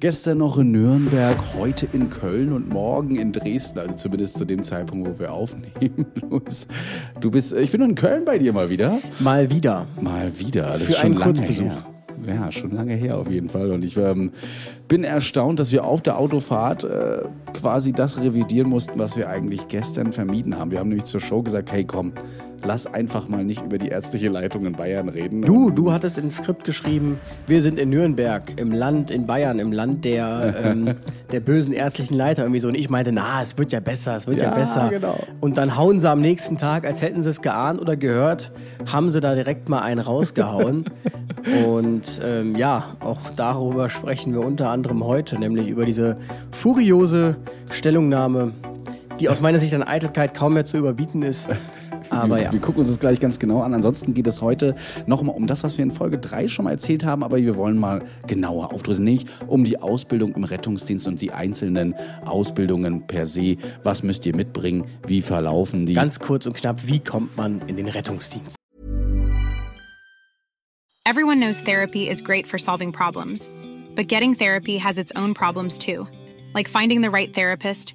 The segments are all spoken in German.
Gestern noch in Nürnberg, heute in Köln und morgen in Dresden, also zumindest zu dem Zeitpunkt, wo wir aufnehmen. Du bist, ich bin in Köln bei dir mal wieder. Mal wieder. Mal wieder. Das Für ist schon einen lange Kurzbesuch. her. Ja, schon lange her auf jeden Fall. Und ich ähm, bin erstaunt, dass wir auf der Autofahrt äh, quasi das revidieren mussten, was wir eigentlich gestern vermieden haben. Wir haben nämlich zur Show gesagt, hey komm, lass einfach mal nicht über die ärztliche Leitung in Bayern reden. Du, du hattest ins Skript geschrieben, wir sind in Nürnberg, im Land, in Bayern, im Land der, ähm, der bösen ärztlichen Leiter irgendwie so. Und ich meinte, na, es wird ja besser, es wird ja, Ja, besser. genau. Und dann hauen sie am nächsten Tag, als hätten sie es geahnt oder gehört, haben sie da direkt mal einen rausgehauen. Und ähm, ja, auch darüber sprechen wir unter anderem heute, nämlich über diese furiose Stellungnahme, die aus meiner Sicht an Eitelkeit kaum mehr zu überbieten ist. Aber wir, ja. wir gucken uns das gleich ganz genau an. Ansonsten geht es heute nochmal um das, was wir in Folge 3 schon mal erzählt haben, aber wir wollen mal genauer aufdrücken, nämlich um die Ausbildung im Rettungsdienst und die einzelnen Ausbildungen per se. Was müsst ihr mitbringen? Wie verlaufen die? Ganz kurz und knapp, wie kommt man in den Rettungsdienst? Everyone knows therapy is great for solving problems, but getting therapy has its own problems too, like finding the right therapist,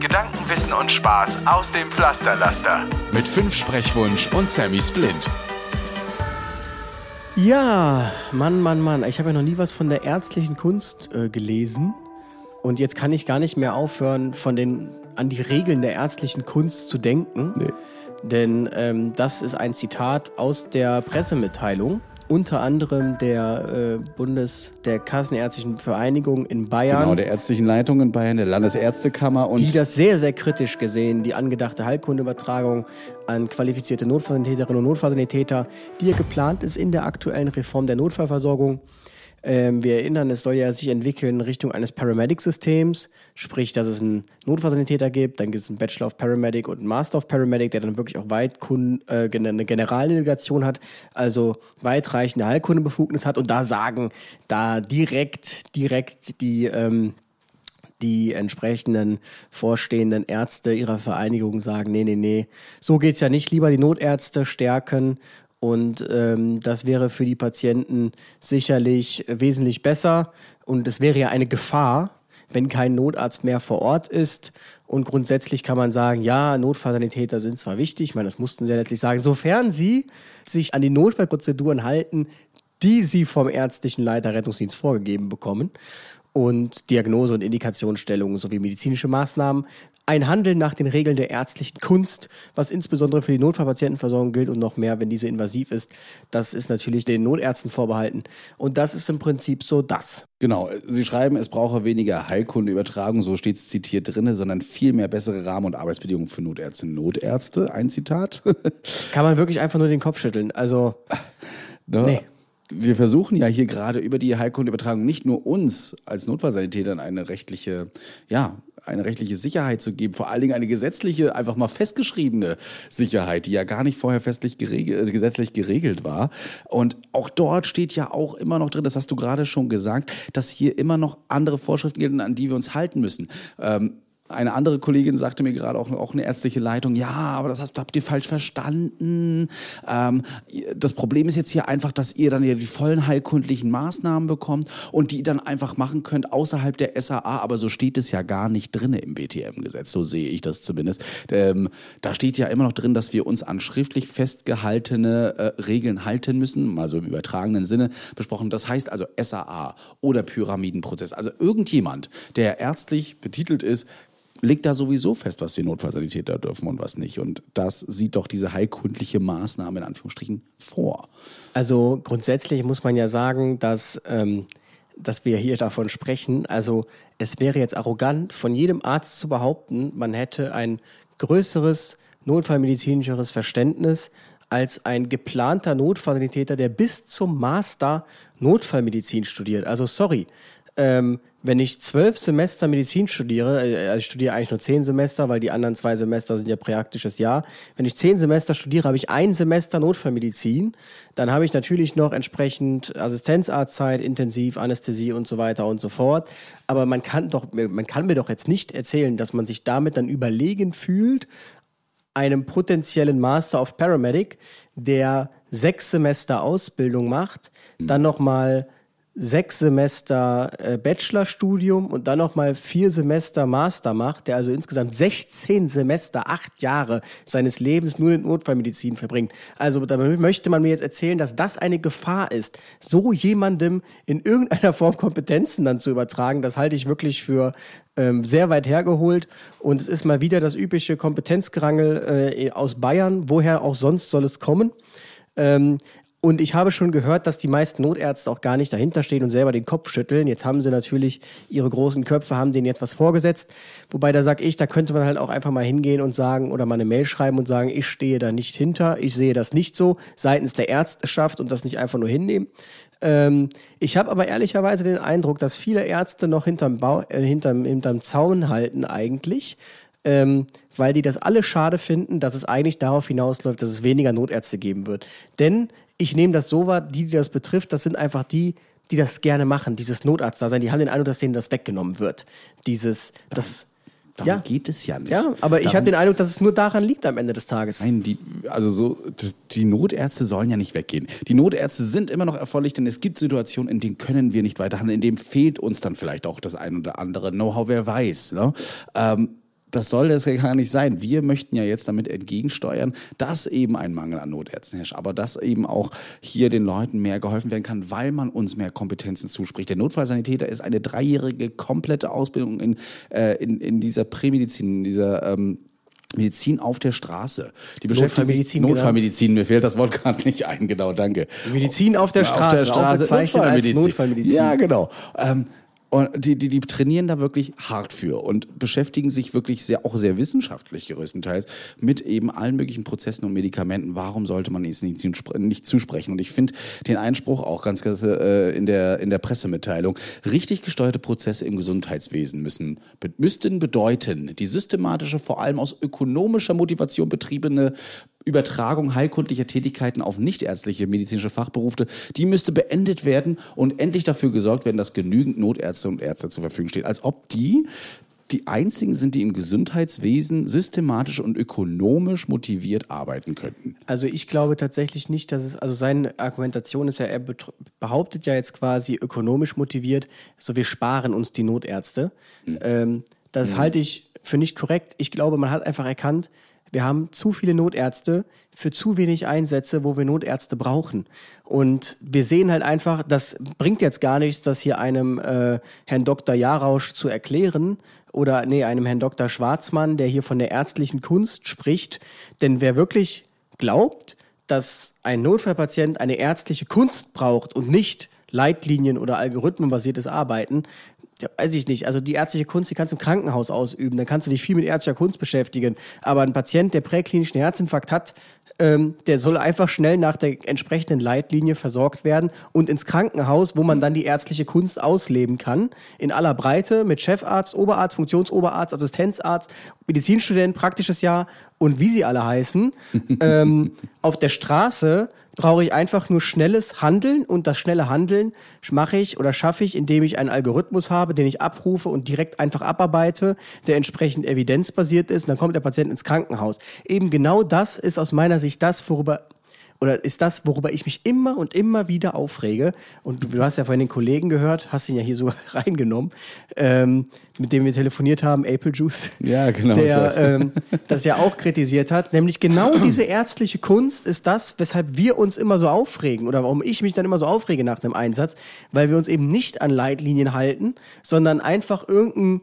Gedanken, Wissen und Spaß aus dem Pflasterlaster. Mit fünf Sprechwunsch und Sammy Splint. Ja, Mann, Mann, Mann. Ich habe ja noch nie was von der ärztlichen Kunst äh, gelesen. Und jetzt kann ich gar nicht mehr aufhören, von den, an die Regeln der ärztlichen Kunst zu denken. Nee. Denn ähm, das ist ein Zitat aus der Pressemitteilung, unter anderem der äh, Bundes-, der Kassenärztlichen Vereinigung in Bayern. Genau, der ärztlichen Leitung in Bayern, der Landesärztekammer und die das sehr, sehr kritisch gesehen, die angedachte Heilkundeübertragung an qualifizierte Notfallsanitäterinnen und Notfallsanitäter, die ja geplant ist in der aktuellen Reform der Notfallversorgung. Ähm, wir erinnern, es soll ja sich entwickeln in Richtung eines Paramedic-Systems, sprich, dass es einen Notfallsanitäter gibt, dann gibt es einen Bachelor of Paramedic und einen Master of Paramedic, der dann wirklich auch weit äh, eine Generaldelegation hat, also weitreichende Heilkundebefugnis hat. Und da sagen, da direkt, direkt die ähm, die entsprechenden vorstehenden Ärzte ihrer Vereinigung sagen, nee, nee, nee, so geht's ja nicht, lieber die Notärzte stärken und ähm, das wäre für die Patienten sicherlich wesentlich besser und es wäre ja eine Gefahr, wenn kein Notarzt mehr vor Ort ist. Und grundsätzlich kann man sagen, ja, Notfallsanitäter sind zwar wichtig, ich meine, das mussten sie ja letztlich sagen, sofern sie sich an die Notfallprozeduren halten, die sie vom ärztlichen Leiter Rettungsdienst vorgegeben bekommen und Diagnose und Indikationsstellungen sowie medizinische Maßnahmen. Ein Handeln nach den Regeln der ärztlichen Kunst, was insbesondere für die Notfallpatientenversorgung gilt und noch mehr, wenn diese invasiv ist. Das ist natürlich den Notärzten vorbehalten. Und das ist im Prinzip so das. Genau, Sie schreiben, es brauche weniger Heilkundeübertragung, so steht es zitiert drinne, sondern viel mehr bessere Rahmen- und Arbeitsbedingungen für Notärztinnen und Notärzte. Ein Zitat. Kann man wirklich einfach nur den Kopf schütteln. Also, Ne? Nee. Wir versuchen ja hier gerade über die Heilkundeübertragung nicht nur uns als Notfallsanitätern eine rechtliche, ja, eine rechtliche Sicherheit zu geben, vor allen Dingen eine gesetzliche, einfach mal festgeschriebene Sicherheit, die ja gar nicht vorher festlich geregelt, äh, gesetzlich geregelt war. Und auch dort steht ja auch immer noch drin, das hast du gerade schon gesagt, dass hier immer noch andere Vorschriften gelten, an die wir uns halten müssen. Ähm, eine andere Kollegin sagte mir gerade auch, auch eine ärztliche Leitung, ja, aber das habt ihr falsch verstanden. Ähm, das Problem ist jetzt hier einfach, dass ihr dann ja die vollen heilkundlichen Maßnahmen bekommt und die dann einfach machen könnt außerhalb der SAA, aber so steht es ja gar nicht drin im BTM-Gesetz, so sehe ich das zumindest. Ähm, da steht ja immer noch drin, dass wir uns an schriftlich festgehaltene äh, Regeln halten müssen, mal so im übertragenen Sinne besprochen. Das heißt also SAA oder Pyramidenprozess. Also irgendjemand, der ärztlich betitelt ist, legt da sowieso fest, was die Notfallsanitäter dürfen und was nicht. Und das sieht doch diese heilkundliche Maßnahme in Anführungsstrichen vor. Also grundsätzlich muss man ja sagen, dass, ähm, dass wir hier davon sprechen. Also es wäre jetzt arrogant von jedem Arzt zu behaupten, man hätte ein größeres notfallmedizinischeres Verständnis als ein geplanter Notfallsanitäter, der bis zum Master Notfallmedizin studiert. Also sorry, ähm, wenn ich zwölf Semester Medizin studiere, äh, also ich studiere eigentlich nur zehn Semester, weil die anderen zwei Semester sind ja praktisches Jahr. Wenn ich zehn Semester studiere, habe ich ein Semester Notfallmedizin. Dann habe ich natürlich noch entsprechend Assistenzarztzeit, Intensiv, Anästhesie und so weiter und so fort. Aber man kann doch, man kann mir doch jetzt nicht erzählen, dass man sich damit dann überlegen fühlt, einem potenziellen Master of Paramedic, der sechs Semester Ausbildung macht, dann nochmal sechs Semester äh, Bachelorstudium und dann nochmal vier Semester Master macht, der also insgesamt 16 Semester, acht Jahre seines Lebens nur in Notfallmedizin verbringt. Also da möchte man mir jetzt erzählen, dass das eine Gefahr ist, so jemandem in irgendeiner Form Kompetenzen dann zu übertragen. Das halte ich wirklich für ähm, sehr weit hergeholt. Und es ist mal wieder das übliche Kompetenzgerangel äh, aus Bayern. Woher auch sonst soll es kommen? Ähm, und ich habe schon gehört, dass die meisten Notärzte auch gar nicht dahinter stehen und selber den Kopf schütteln. Jetzt haben sie natürlich ihre großen Köpfe, haben denen jetzt was vorgesetzt. Wobei da sage ich, da könnte man halt auch einfach mal hingehen und sagen oder mal eine Mail schreiben und sagen, ich stehe da nicht hinter, ich sehe das nicht so seitens der Ärzteschaft und das nicht einfach nur hinnehmen. Ähm, ich habe aber ehrlicherweise den Eindruck, dass viele Ärzte noch hinterm, Bau, äh, hinterm, hinterm Zaun halten eigentlich. Ähm, weil die das alle schade finden, dass es eigentlich darauf hinausläuft, dass es weniger Notärzte geben wird. Denn ich nehme das so wahr, die, die das betrifft, das sind einfach die, die das gerne machen, dieses Notarztdasein. Die haben den Eindruck, dass denen das weggenommen wird. Dieses, das. Darum ja. geht es ja nicht. Ja, aber ich habe den Eindruck, dass es nur daran liegt am Ende des Tages. Nein, die, also so, die Notärzte sollen ja nicht weggehen. Die Notärzte sind immer noch erforderlich, denn es gibt Situationen, in denen können wir nicht weiterhandeln, in denen fehlt uns dann vielleicht auch das ein oder andere Know-how, wer weiß. Ne? Ähm, das soll das ja gar nicht sein. Wir möchten ja jetzt damit entgegensteuern, dass eben ein Mangel an Notärzten herrscht, aber dass eben auch hier den Leuten mehr geholfen werden kann, weil man uns mehr Kompetenzen zuspricht. Der Notfallsanitäter ist eine dreijährige komplette Ausbildung in, äh, in, in dieser Prämedizin, in dieser ähm, Medizin auf der Straße. Die beschäftigt Notfallmedizin, sich Notfallmedizin, mir fehlt das Wort gerade nicht ein, genau, danke. Medizin auf der Straße, auf der Straße Notfallmedizin. Notfallmedizin. Ja, genau. Ähm, und die, die, die trainieren da wirklich hart für und beschäftigen sich wirklich sehr, auch sehr wissenschaftlich größtenteils mit eben allen möglichen Prozessen und Medikamenten. Warum sollte man es nicht, nicht zusprechen? Und ich finde den Einspruch auch ganz, ganz äh, in, der, in der Pressemitteilung. Richtig gesteuerte Prozesse im Gesundheitswesen müssen, müssten bedeuten, die systematische, vor allem aus ökonomischer Motivation betriebene Übertragung heilkundlicher Tätigkeiten auf nichtärztliche medizinische Fachberufe, die müsste beendet werden und endlich dafür gesorgt werden, dass genügend Notärzte und Ärzte zur Verfügung stehen. Als ob die die einzigen sind, die im Gesundheitswesen systematisch und ökonomisch motiviert arbeiten könnten. Also ich glaube tatsächlich nicht, dass es, also seine Argumentation ist ja, er behauptet ja jetzt quasi ökonomisch motiviert, so wir sparen uns die Notärzte. Mhm. Ähm, das mhm. halte ich für nicht korrekt. Ich glaube, man hat einfach erkannt, wir haben zu viele Notärzte für zu wenig Einsätze, wo wir Notärzte brauchen. Und wir sehen halt einfach, das bringt jetzt gar nichts, das hier einem äh, Herrn Dr. Jarausch zu erklären oder nee, einem Herrn Dr. Schwarzmann, der hier von der ärztlichen Kunst spricht. Denn wer wirklich glaubt, dass ein Notfallpatient eine ärztliche Kunst braucht und nicht Leitlinien oder algorithmenbasiertes Arbeiten, ja, weiß ich nicht. Also die ärztliche Kunst, die kannst du im Krankenhaus ausüben. Dann kannst du dich viel mit ärztlicher Kunst beschäftigen. Aber ein Patient, der präklinischen Herzinfarkt hat, ähm, der soll einfach schnell nach der entsprechenden Leitlinie versorgt werden und ins Krankenhaus, wo man dann die ärztliche Kunst ausleben kann. In aller Breite mit Chefarzt, Oberarzt, Funktionsoberarzt, Assistenzarzt, Medizinstudent, praktisches Jahr und wie sie alle heißen. ähm, auf der Straße brauche ich einfach nur schnelles Handeln und das schnelle Handeln mache ich oder schaffe ich, indem ich einen Algorithmus habe, den ich abrufe und direkt einfach abarbeite, der entsprechend evidenzbasiert ist und dann kommt der Patient ins Krankenhaus. Eben genau das ist aus meiner Sicht das, worüber oder ist das, worüber ich mich immer und immer wieder aufrege. Und du, du hast ja vorhin den Kollegen gehört, hast ihn ja hier sogar reingenommen, ähm, mit dem wir telefoniert haben, Apple Juice. Ja, genau. Der ähm, das ja auch kritisiert hat. Nämlich genau diese ärztliche Kunst ist das, weshalb wir uns immer so aufregen oder warum ich mich dann immer so aufrege nach einem Einsatz, weil wir uns eben nicht an Leitlinien halten, sondern einfach irgendein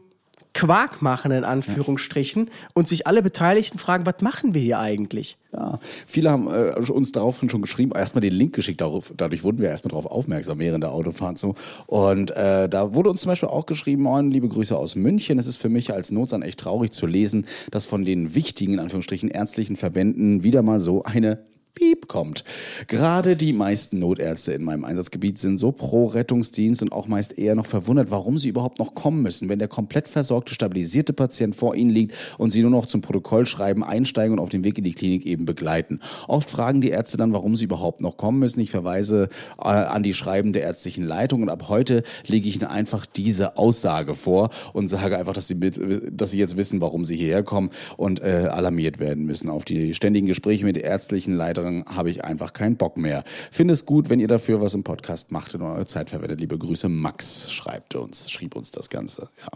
Quark machen, in Anführungsstrichen, und sich alle Beteiligten fragen, was machen wir hier eigentlich? Ja, viele haben äh, uns daraufhin schon geschrieben, erstmal den Link geschickt, darauf, dadurch wurden wir erstmal darauf aufmerksam während der Autofahrt so. Und äh, da wurde uns zum Beispiel auch geschrieben, moin, liebe Grüße aus München. Es ist für mich als Notsan echt traurig zu lesen, dass von den wichtigen, in Anführungsstrichen, ärztlichen Verbänden wieder mal so eine Piep kommt. Gerade die meisten Notärzte in meinem Einsatzgebiet sind so pro Rettungsdienst und auch meist eher noch verwundert, warum sie überhaupt noch kommen müssen, wenn der komplett versorgte, stabilisierte Patient vor ihnen liegt und sie nur noch zum Protokollschreiben einsteigen und auf dem Weg in die Klinik eben begleiten. Oft fragen die Ärzte dann, warum sie überhaupt noch kommen müssen. Ich verweise äh, an die Schreiben der ärztlichen Leitung und ab heute lege ich ihnen einfach diese Aussage vor und sage einfach, dass sie, mit, dass sie jetzt wissen, warum sie hierher kommen und äh, alarmiert werden müssen. Auf die ständigen Gespräche mit der ärztlichen Leiterin habe ich einfach keinen Bock mehr. Finde es gut, wenn ihr dafür was im Podcast macht und eure Zeit verwendet. Liebe Grüße, Max schreibt uns, schrieb uns das Ganze. Ja.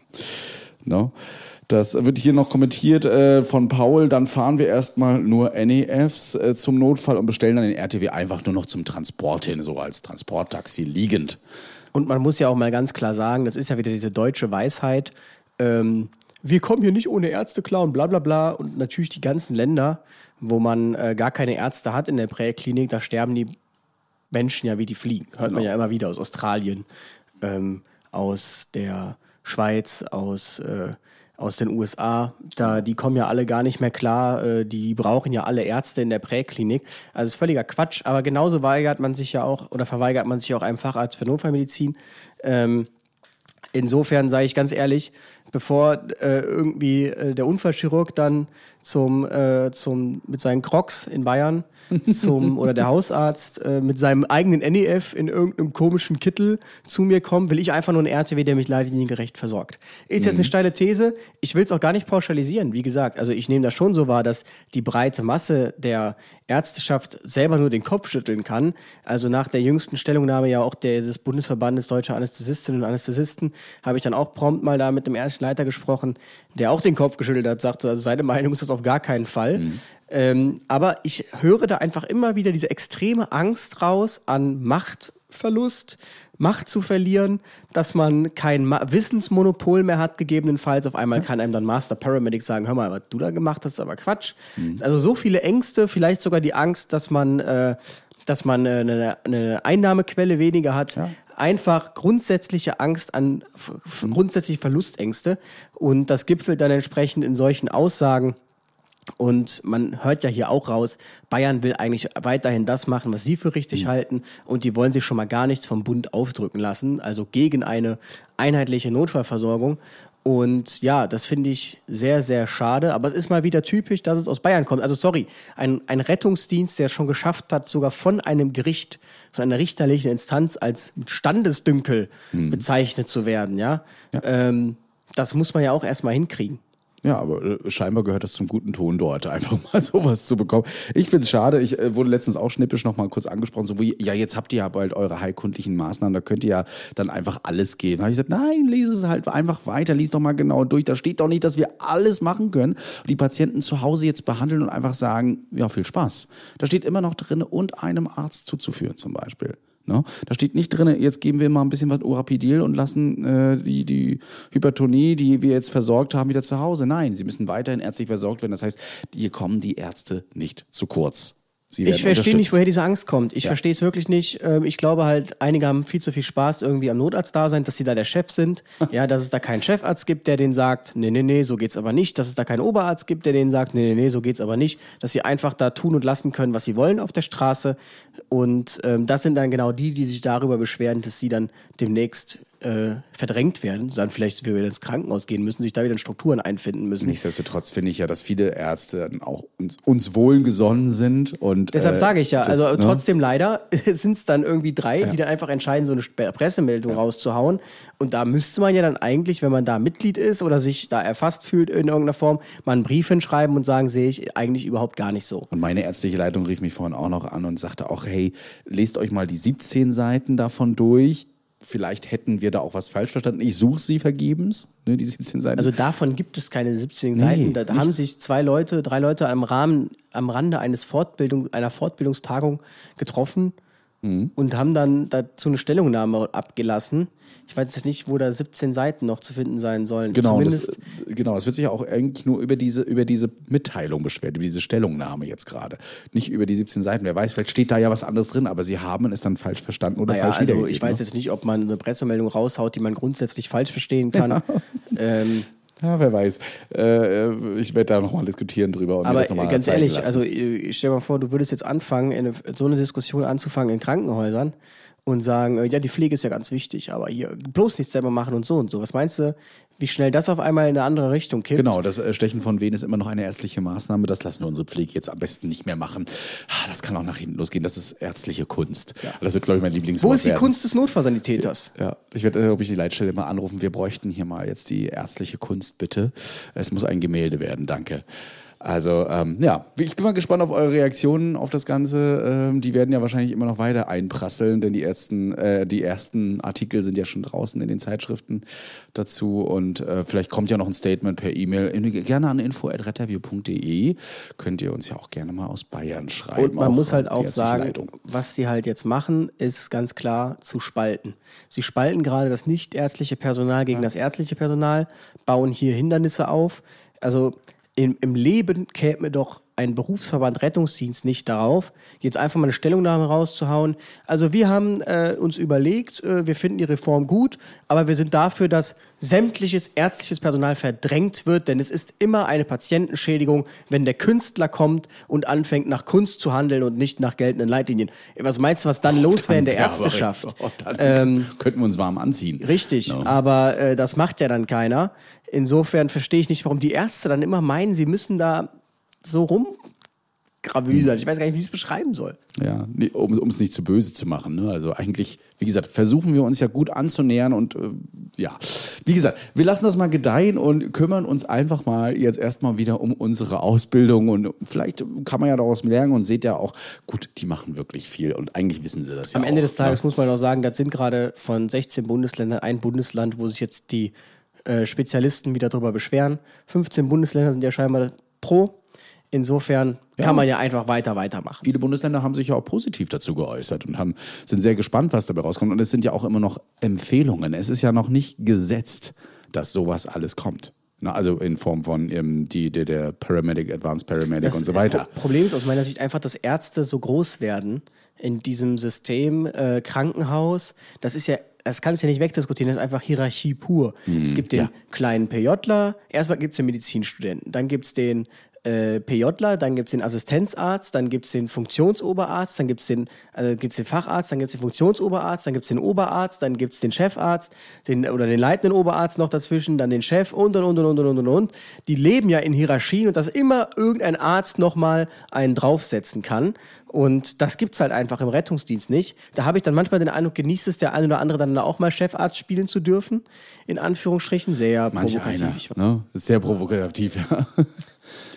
No? Das wird hier noch kommentiert äh, von Paul. Dann fahren wir erstmal nur NEFs äh, zum Notfall und bestellen dann den RTW einfach nur noch zum Transport hin, so als Transporttaxi liegend. Und man muss ja auch mal ganz klar sagen, das ist ja wieder diese deutsche Weisheit. Ähm, wir kommen hier nicht ohne Ärzte klar und bla bla bla. Und natürlich die ganzen Länder, wo man äh, gar keine Ärzte hat in der Präklinik, da sterben die Menschen ja wie die Fliegen. Hört genau. man ja immer wieder aus Australien, ähm, aus der Schweiz, aus, äh, aus den USA. Da, die kommen ja alle gar nicht mehr klar. Äh, die brauchen ja alle Ärzte in der Präklinik. Also ist völliger Quatsch. Aber genauso weigert man sich ja auch oder verweigert man sich auch einem Facharzt für Notfallmedizin. Ähm, insofern sage ich ganz ehrlich, bevor äh, irgendwie äh, der Unfallchirurg dann zum, äh, zum mit seinen Crocs in Bayern zum oder der Hausarzt äh, mit seinem eigenen NEF in irgendeinem komischen Kittel zu mir kommt, will ich einfach nur einen RTW, der mich leitliniengerecht versorgt. Ist mhm. jetzt eine mhm. steile These. Ich will es auch gar nicht pauschalisieren. Wie gesagt, also ich nehme das schon so wahr, dass die breite Masse der Ärzteschaft selber nur den Kopf schütteln kann. Also nach der jüngsten Stellungnahme ja auch des Bundesverbandes Deutscher Anästhesistinnen und Anästhesisten habe ich dann auch prompt mal da mit dem ärztlichen Leiter gesprochen, der auch den Kopf geschüttelt hat, sagte, also seine Meinung ist das auf gar keinen Fall. Mhm. Ähm, aber ich höre da einfach immer wieder diese extreme Angst raus an Machtverlust, Macht zu verlieren, dass man kein Ma Wissensmonopol mehr hat, gegebenenfalls. Auf einmal kann einem dann Master Paramedic sagen, hör mal, was du da gemacht hast, ist aber Quatsch. Mhm. Also so viele Ängste, vielleicht sogar die Angst, dass man, äh, dass man äh, eine, eine Einnahmequelle weniger hat. Ja einfach grundsätzliche Angst an, mhm. grundsätzliche Verlustängste. Und das gipfelt dann entsprechend in solchen Aussagen. Und man hört ja hier auch raus, Bayern will eigentlich weiterhin das machen, was sie für richtig mhm. halten. Und die wollen sich schon mal gar nichts vom Bund aufdrücken lassen. Also gegen eine einheitliche Notfallversorgung. Und ja, das finde ich sehr, sehr schade. Aber es ist mal wieder typisch, dass es aus Bayern kommt. Also sorry, ein, ein Rettungsdienst, der es schon geschafft hat, sogar von einem Gericht, von einer richterlichen Instanz als Standesdünkel mhm. bezeichnet zu werden, ja. ja. Ähm, das muss man ja auch erstmal hinkriegen. Ja, aber äh, scheinbar gehört das zum guten Ton dort, einfach mal sowas zu bekommen. Ich finde es schade, ich äh, wurde letztens auch schnippisch noch mal kurz angesprochen, so wie, ja, jetzt habt ihr ja bald eure heilkundlichen Maßnahmen, da könnt ihr ja dann einfach alles geben. Da habe ich gesagt, nein, lese es halt einfach weiter, lies doch mal genau durch. Da steht doch nicht, dass wir alles machen können, die Patienten zu Hause jetzt behandeln und einfach sagen, ja, viel Spaß. Da steht immer noch drin, und einem Arzt zuzuführen zum Beispiel. Ne? Da steht nicht drin, jetzt geben wir mal ein bisschen was Urapidil und lassen äh, die, die Hypertonie, die wir jetzt versorgt haben, wieder zu Hause. Nein, sie müssen weiterhin ärztlich versorgt werden. Das heißt, hier kommen die Ärzte nicht zu kurz ich verstehe nicht, woher diese Angst kommt. Ich ja. verstehe es wirklich nicht. Ähm, ich glaube halt, einige haben viel zu viel Spaß irgendwie am Notarzt da sein, dass sie da der Chef sind. ja, dass es da keinen Chefarzt gibt, der denen sagt, nee, nee, nee, so geht's aber nicht. Dass es da keinen Oberarzt gibt, der denen sagt, nee, nee, nee, so geht's aber nicht. Dass sie einfach da tun und lassen können, was sie wollen auf der Straße. Und ähm, das sind dann genau die, die sich darüber beschweren, dass sie dann demnächst äh, verdrängt werden, dann vielleicht wir wieder ins Krankenhaus gehen müssen, sich da wieder in Strukturen einfinden müssen. Nichtsdestotrotz finde ich ja, dass viele Ärzte auch uns, uns wohlgesonnen sind und deshalb äh, sage ich ja, das, also ne? trotzdem leider sind es dann irgendwie drei, ja. die dann einfach entscheiden, so eine Pressemeldung ja. rauszuhauen und da müsste man ja dann eigentlich, wenn man da Mitglied ist oder sich da erfasst fühlt in irgendeiner Form, mal einen Brief hinschreiben und sagen, sehe ich eigentlich überhaupt gar nicht so. Und meine ärztliche Leitung rief mich vorhin auch noch an und sagte auch, hey, lest euch mal die 17 Seiten davon durch vielleicht hätten wir da auch was falsch verstanden. Ich suche sie vergebens, ne, die 17 Seiten. Also davon gibt es keine 17 nee, Seiten. Da, da haben sich zwei Leute, drei Leute am Rahmen, am Rande eines Fortbildung, einer Fortbildungstagung getroffen mhm. und haben dann dazu eine Stellungnahme abgelassen. Ich weiß jetzt nicht, wo da 17 Seiten noch zu finden sein sollen. Genau, das, genau. Es wird sich ja auch eigentlich nur über diese, über diese Mitteilung beschwert, über diese Stellungnahme jetzt gerade. Nicht über die 17 Seiten. Wer weiß, vielleicht steht da ja was anderes drin, aber sie haben es dann falsch verstanden oder naja, falsch also Ich weiß ne? jetzt nicht, ob man eine Pressemeldung raushaut, die man grundsätzlich falsch verstehen kann. Ja. Ähm, Ja, wer weiß. Äh, ich werde da nochmal diskutieren drüber. Und Aber mir das noch mal ganz ehrlich, lassen. also äh, stell dir mal vor, du würdest jetzt anfangen, in eine, so eine Diskussion anzufangen in Krankenhäusern und sagen, äh, ja, die Pflege ist ja ganz wichtig, aber hier bloß nichts selber machen und so und so. Was meinst du, wie schnell das auf einmal in eine andere Richtung kippt? Genau, das äh, Stechen von Venen ist immer noch eine ärztliche Maßnahme. Das lassen wir unsere Pflege jetzt am besten nicht mehr machen. Ah, Das kann auch nach hinten losgehen. Das ist ärztliche Kunst. Das wird, glaube ich, mein Lieblingswort Wo ist die werden. Kunst des Notfallsanitäters? Ja, ich werde, glaube ich, die Leitstelle mal anrufen. Wir bräuchten hier mal jetzt die ärztliche Kunst, bitte. Es muss ein Gemälde werden, danke. Also, ähm, ja, ich bin mal gespannt auf eure Reaktionen auf das Ganze. Ähm, die werden ja wahrscheinlich immer noch weiter einprasseln, denn die ersten, äh, die ersten Artikel sind ja schon draußen in den Zeitschriften dazu. Und äh, vielleicht kommt ja noch ein Statement per E-Mail. Gerne an info.retterview.de. Könnt ihr uns ja auch gerne mal aus Bayern schreiben. Und man muss halt auch sagen, Leitung. was sie halt jetzt machen, ist ganz klar zu spalten. Sie spalten gerade das nichtärztliche Personal gegen das ärztliche Personal, bauen hier Hindernisse auf. Also im, im Leben käme doch ein Berufsverband Rettungsdienst nicht darauf, jetzt einfach mal eine Stellungnahme rauszuhauen. Also wir haben äh, uns überlegt, äh, wir finden die Reform gut, aber wir sind dafür, dass sämtliches ärztliches Personal verdrängt wird, denn es ist immer eine Patientenschädigung, wenn der Künstler kommt und anfängt nach Kunst zu handeln und nicht nach geltenden Leitlinien. Was meinst du, was dann los wäre in der Ärzteschaft? Oh, Ähm, könnten wir uns warm anziehen. Richtig, No. aber äh, das macht ja dann keiner. Insofern verstehe ich nicht, warum die Ärzte dann immer meinen, sie müssen da so rumgravüsern. Ich weiß gar nicht, wie ich es beschreiben soll. Ja, nee, um es nicht zu böse zu machen. Ne? Also eigentlich, wie gesagt, versuchen wir uns ja gut anzunähern und äh, ja, wie gesagt, wir lassen das mal gedeihen und kümmern uns einfach mal jetzt erstmal wieder um unsere Ausbildung und vielleicht kann man ja daraus lernen und seht ja auch, gut, die machen wirklich viel und eigentlich wissen sie das ja Am Ende auch, des Tages ne? muss man auch sagen, das sind gerade von 16 Bundesländern ein Bundesland, wo sich jetzt die äh, Spezialisten wieder drüber beschweren. 15 Bundesländer sind ja scheinbar pro. Insofern Ja. kann man ja einfach weiter weitermachen. Viele Bundesländer haben sich ja auch positiv dazu geäußert und haben, sind sehr gespannt, was dabei rauskommt. Und es sind ja auch immer noch Empfehlungen. Es ist ja noch nicht gesetzt, dass sowas alles kommt. Na, also in Form von ähm, die, der, der Paramedic, Advanced Paramedic Das und so weiter. Pro- Problem ist aus meiner Sicht einfach, dass Ärzte so groß werden in diesem System äh, Krankenhaus. Das ist ja, das kannst du ja nicht wegdiskutieren, das ist einfach Hierarchie pur. es gibt den ja. kleinen PJler, erstmal gibt es den Medizinstudenten, dann gibt es den äh, PJler, dann gibt es den Assistenzarzt, dann gibt es den Funktionsoberarzt, dann gibt es den, äh, gibt's den Facharzt, dann gibt es den Funktionsoberarzt, dann gibt es den Oberarzt, dann gibt es den Chefarzt den, oder den leitenden Oberarzt noch dazwischen, dann den Chef und und und und und und und und. Die leben ja in Hierarchien und dass immer irgendein Arzt nochmal einen draufsetzen kann. Und das gibt's halt einfach im Rettungsdienst nicht. Da habe ich dann manchmal den Eindruck, genießt es der eine oder andere dann auch mal Chefarzt spielen zu dürfen. In Anführungsstrichen. Sehr Manch provokativ. einer, ne? Sehr provokativ, ja.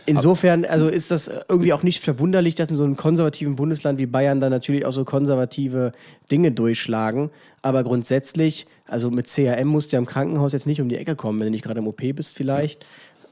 Insofern, also ist das irgendwie auch nicht verwunderlich, dass in so einem konservativen Bundesland wie Bayern dann natürlich auch so konservative Dinge durchschlagen. Aber grundsätzlich, also mit CRM musst du ja im Krankenhaus jetzt nicht um die Ecke kommen, wenn du nicht gerade im OP bist vielleicht.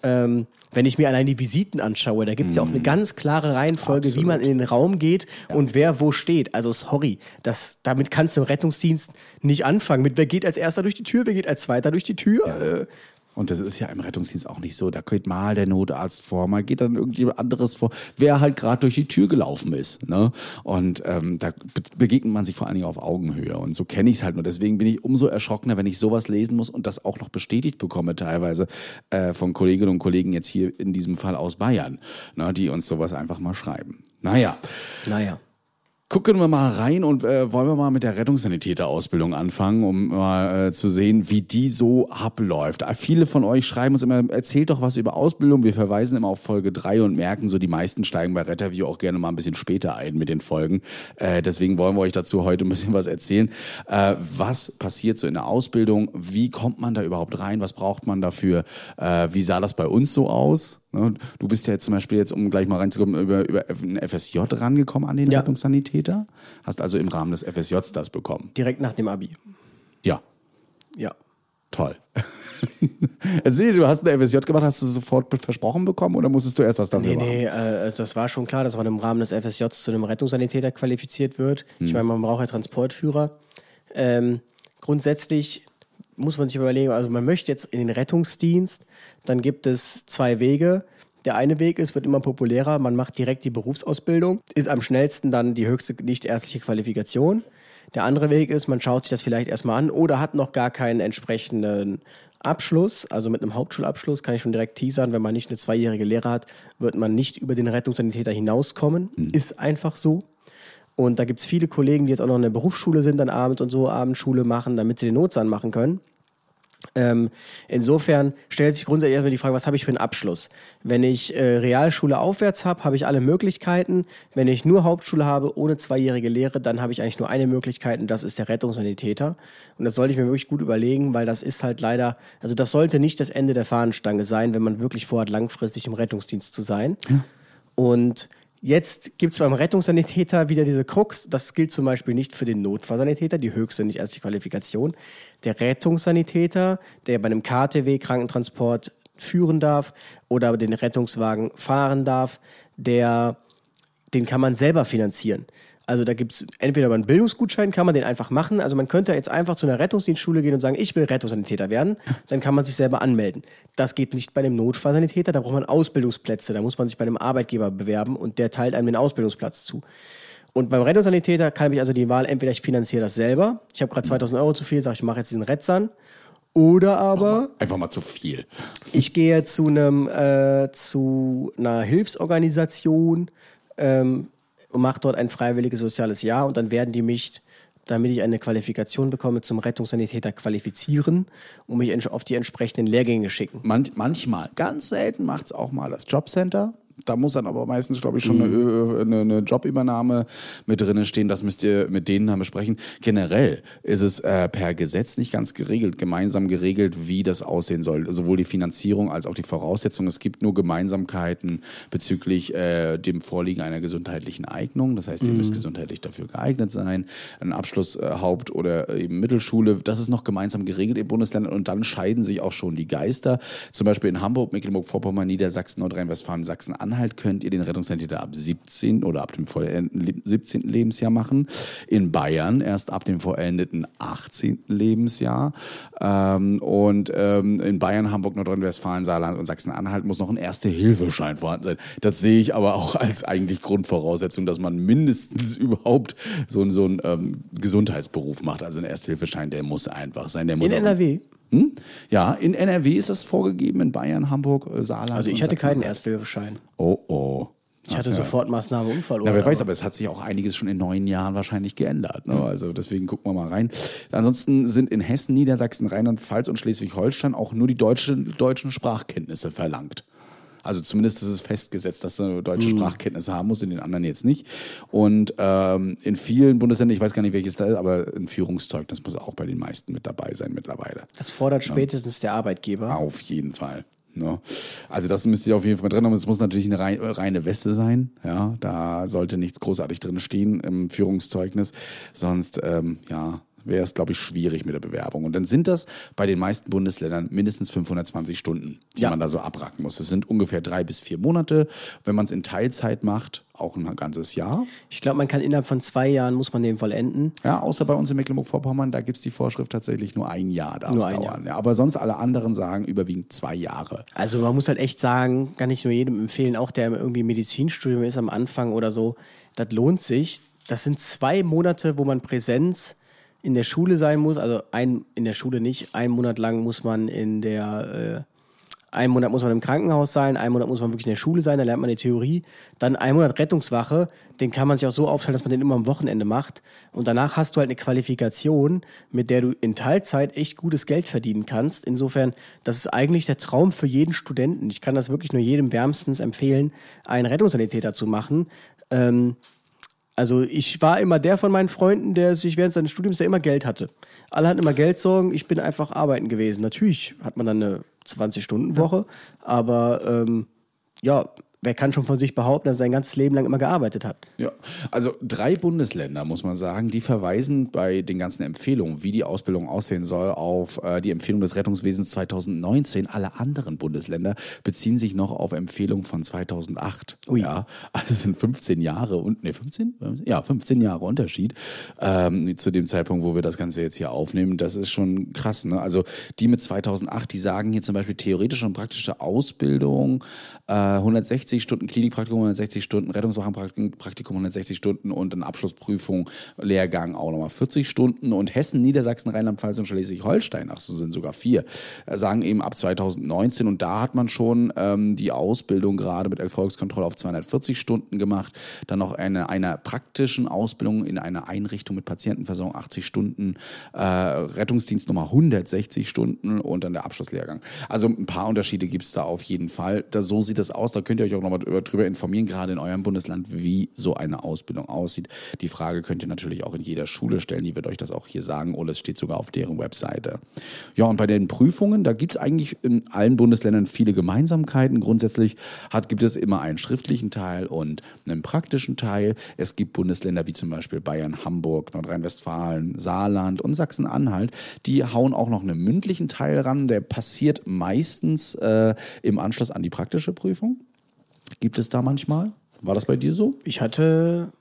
Ähm, wenn ich mir allein die Visiten anschaue, da gibt es ja auch eine ganz klare Reihenfolge, wie man in den Raum geht und wer wo steht. Also sorry, das, damit kannst du im Rettungsdienst nicht anfangen. Mit wer geht als erster durch die Tür, wer geht als zweiter durch die Tür. Äh, Und das ist ja im Rettungsdienst auch nicht so. Da geht mal der Notarzt vor, mal geht dann irgendjemand anderes vor, wer halt gerade durch die Tür gelaufen ist. Ne? Und ähm, da be begegnet man sich vor allen Dingen auf Augenhöhe. Und so kenne ich es halt nur. Deswegen bin ich umso erschrockener, wenn ich sowas lesen muss und das auch noch bestätigt bekomme, teilweise äh, von Kolleginnen und Kollegen jetzt hier in diesem Fall aus Bayern, ne, die uns sowas einfach mal schreiben. Naja. naja. Gucken wir mal rein und äh, wollen wir mal mit der Rettungssanitäterausbildung anfangen, um mal äh, zu sehen, wie die so abläuft. Äh, viele von euch schreiben uns immer, erzählt doch was über Ausbildung. Wir verweisen immer auf Folge drei und merken so, die meisten steigen bei Retterview auch gerne mal ein bisschen später ein mit den Folgen. Äh, deswegen wollen wir euch dazu heute ein bisschen was erzählen. Äh, was passiert so in der Ausbildung? Wie kommt man da überhaupt rein? Was braucht man dafür? Äh, wie sah das bei uns so aus? Ne, Du bist ja jetzt zum Beispiel jetzt, um gleich mal reinzukommen, über, über ein FSJ rangekommen an den Ja. Rettungssanitäter. Hast also im Rahmen des FSJs das bekommen. Direkt nach dem Abi. Ja, Ja. toll. Erzähl, du hast ein FSJ gemacht, hast du es sofort versprochen bekommen oder musstest du erst was dafür Nee, machen? nee, äh, das war schon klar, dass man im Rahmen des FSJs zu einem Rettungssanitäter qualifiziert wird. Hm. Ich meine, man braucht ja Transportführer. Ähm, grundsätzlich muss man sich überlegen, also man möchte jetzt in den Rettungsdienst, dann gibt es zwei Wege. Der eine Weg ist, wird immer populärer, man macht direkt die Berufsausbildung, ist am schnellsten dann die höchste nichtärztliche Qualifikation. Der andere Weg ist, man schaut sich das vielleicht erstmal an oder hat noch gar keinen entsprechenden Abschluss, also mit einem Hauptschulabschluss, kann ich schon direkt teasern, wenn man nicht eine zweijährige Lehre hat, wird man nicht über den Rettungssanitäter hinauskommen. Mhm. Ist einfach so. Und da gibt es viele Kollegen, die jetzt auch noch in der Berufsschule sind, dann abends und so Abendschule machen, damit sie den Notsan machen können. Ähm, insofern stellt sich grundsätzlich erstmal die Frage, was habe ich für einen Abschluss? Wenn ich äh, Realschule aufwärts habe, habe ich alle Möglichkeiten. Wenn ich nur Hauptschule habe, ohne zweijährige Lehre, dann habe ich eigentlich nur eine Möglichkeit und das ist der Rettungssanitäter. Und das sollte ich mir wirklich gut überlegen, weil das ist halt leider, also das sollte nicht das Ende der Fahnenstange sein, wenn man wirklich vorhat, langfristig im Rettungsdienst zu sein. Ja. Und Jetzt gibt es beim Rettungssanitäter wieder diese Krux. Das gilt zum Beispiel nicht für den Notfallsanitäter, die höchste nicht als die Qualifikation. Der Rettungssanitäter, der bei einem KTW Krankentransport führen darf oder den Rettungswagen fahren darf, der, den kann man selber finanzieren. Also da gibt es entweder über einen Bildungsgutschein, kann man den einfach machen. Also man könnte jetzt einfach zu einer Rettungsdienstschule gehen und sagen, ich will Rettungssanitäter werden. Dann kann man sich selber anmelden. Das geht nicht bei einem Notfallsanitäter, da braucht man Ausbildungsplätze. Da muss man sich bei einem Arbeitgeber bewerben und der teilt einem den Ausbildungsplatz zu. Und beim Rettungssanitäter kann ich also die Wahl, entweder ich finanziere das selber, ich habe gerade 2000 Euro zu viel, sage ich mache jetzt diesen Rettsan. Oder aber. Einfach mal zu viel. Ich gehe zu einem, äh, zu einer Hilfsorganisation, ähm, und mache dort ein freiwilliges soziales Jahr und dann werden die mich, damit ich eine Qualifikation bekomme, zum Rettungssanitäter qualifizieren und mich auf die entsprechenden Lehrgänge schicken. Manch, manchmal, ganz selten macht es auch mal das Jobcenter. Da muss dann aber meistens, glaube ich, schon mhm. eine, eine, eine, Jobübernahme mit drin stehen. Das müsst ihr mit denen dann besprechen. Generell ist es äh, per Gesetz nicht ganz geregelt, gemeinsam geregelt, wie das aussehen soll. Sowohl die Finanzierung als auch die Voraussetzungen. Es gibt nur Gemeinsamkeiten bezüglich äh, dem Vorliegen einer gesundheitlichen Eignung. Das heißt, ihr mhm. müsst gesundheitlich dafür geeignet sein. Ein Abschluss äh, Haupt- oder eben Mittelschule, das ist noch gemeinsam geregelt in Bundesländern. Und dann scheiden sich auch schon die Geister. Zum Beispiel in Hamburg, Mecklenburg-Vorpommern, Niedersachsen, Nordrhein-Westfalen, Sachsen, Anhalt könnt ihr den Rettungssanitäter ab 17 oder ab dem vollendeten 17. Lebensjahr machen. In Bayern erst ab dem vollendeten 18. Lebensjahr. Ähm, und ähm, in Bayern, Hamburg, Nordrhein-Westfalen, Saarland und Sachsen-Anhalt muss noch ein Erste-Hilfeschein vorhanden sein. Das sehe ich aber auch als eigentlich Grundvoraussetzung, dass man mindestens überhaupt so, so einen ähm, Gesundheitsberuf macht. Also ein Erste-Hilfeschein, der muss einfach sein. Der muss in NRW? Hm? Ja, in NRW ist das vorgegeben, in Bayern, Hamburg, äh, Saarland. Also ich hatte keinen Ersthilfeschein. Oh oh. Ich hatte ja. sofort Maßnahme Unfall. Ja, wer weiß, aber es hat sich auch einiges schon in neun Jahren wahrscheinlich geändert. Ne? Also deswegen gucken wir mal rein. Ansonsten sind in Hessen, Niedersachsen, Rheinland-Pfalz und Schleswig-Holstein auch nur die deutsche, deutschen Sprachkenntnisse verlangt. Also zumindest ist es festgesetzt, dass du deutsche mhm. Sprachkenntnisse haben muss, in den anderen jetzt nicht. Und ähm, in vielen Bundesländern, ich weiß gar nicht welches da ist, aber ein Führungszeugnis muss auch bei den meisten mit dabei sein mittlerweile. Das fordert ja. spätestens der Arbeitgeber. Auf jeden Fall. Ne? Also das müsst ihr auf jeden Fall drin haben. Es muss natürlich eine reine Weste sein. Ja, da sollte nichts großartig drin stehen im Führungszeugnis. Sonst, ähm, ja, wäre es, glaube ich, schwierig mit der Bewerbung. Und dann sind das bei den meisten Bundesländern mindestens 520 Stunden, die ja. man da so abracken muss. Das sind ungefähr drei bis vier Monate. Wenn man es in Teilzeit macht, auch ein ganzes Jahr. Ich glaube, man kann innerhalb von zwei Jahren, muss man den vollenden. Ja, außer bei uns in Mecklenburg-Vorpommern, da gibt es die Vorschrift tatsächlich nur ein Jahr darf es dauern. Jahr. Ja, aber sonst alle anderen sagen überwiegend zwei Jahre. Also man muss halt echt sagen, kann ich nur jedem empfehlen, auch der irgendwie Medizinstudium ist am Anfang oder so, das lohnt sich. Das sind zwei Monate, wo man Präsenz in der Schule sein muss, also ein, in der Schule nicht, einen Monat lang muss man in der, äh, einen Monat muss man im Krankenhaus sein, einen Monat muss man wirklich in der Schule sein, da lernt man die Theorie, dann einen Monat Rettungswache, den kann man sich auch so aufteilen, dass man den immer am Wochenende macht und danach hast du halt eine Qualifikation, mit der du in Teilzeit echt gutes Geld verdienen kannst. Insofern, das ist eigentlich der Traum für jeden Studenten. Ich kann das wirklich nur jedem wärmstens empfehlen, einen Rettungssanitäter zu machen. Ähm, also ich war immer der von meinen Freunden, der sich während seines Studiums ja immer Geld hatte. Alle hatten immer Geldsorgen, ich bin einfach arbeiten gewesen. Natürlich hat man dann eine 20-Stunden-Woche, aber ähm, ja, wer kann schon von sich behaupten, dass er sein ganzes Leben lang immer gearbeitet hat? Ja, also drei Bundesländer, muss man sagen, die verweisen bei den ganzen Empfehlungen, wie die Ausbildung aussehen soll, auf äh, die Empfehlung des Rettungswesens 2019. Alle anderen Bundesländer beziehen sich noch auf Empfehlungen von 2008. Ui. Ja, also es sind 15 Jahre und, ne, 15? Ja, 15 Jahre Unterschied ähm, zu dem Zeitpunkt, wo wir das Ganze jetzt hier aufnehmen. Das ist schon krass, ne? Also die mit 2008, die sagen hier zum Beispiel theoretische und praktische Ausbildung äh, 160 160 Stunden Klinikpraktikum, 160 Stunden Rettungswachenpraktikum, 160 Stunden und eine Abschlussprüfung, Lehrgang auch nochmal 40 Stunden. Und Hessen, Niedersachsen, Rheinland-Pfalz und Schleswig-Holstein, ach so sind sogar vier, äh, sagen eben ab 2019. Und da hat man schon ähm, die Ausbildung gerade mit Erfolgskontrolle auf 240 Stunden gemacht. Dann noch eine, einer praktischen Ausbildung in einer Einrichtung mit Patientenversorgung 80 Stunden, äh, Rettungsdienst nochmal 160 Stunden und dann der Abschlusslehrgang. Also ein paar Unterschiede gibt es da auf jeden Fall. Da, so sieht das aus. Da könnt ihr euch auch nochmal drüber informieren, gerade in eurem Bundesland, wie so eine Ausbildung aussieht. Die Frage könnt ihr natürlich auch in jeder Schule stellen. Die wird euch das auch hier sagen oder es steht sogar auf deren Webseite. Ja, und bei den Prüfungen, da gibt es eigentlich in allen Bundesländern viele Gemeinsamkeiten. Grundsätzlich hat, gibt es immer einen schriftlichen Teil und einen praktischen Teil. Es gibt Bundesländer wie zum Beispiel Bayern, Hamburg, Nordrhein-Westfalen, Saarland und Sachsen-Anhalt. Die hauen auch noch einen mündlichen Teil ran. Der passiert meistens äh, im Anschluss an die praktische Prüfung. Gibt es da manchmal? War das bei dir so? Ich hatte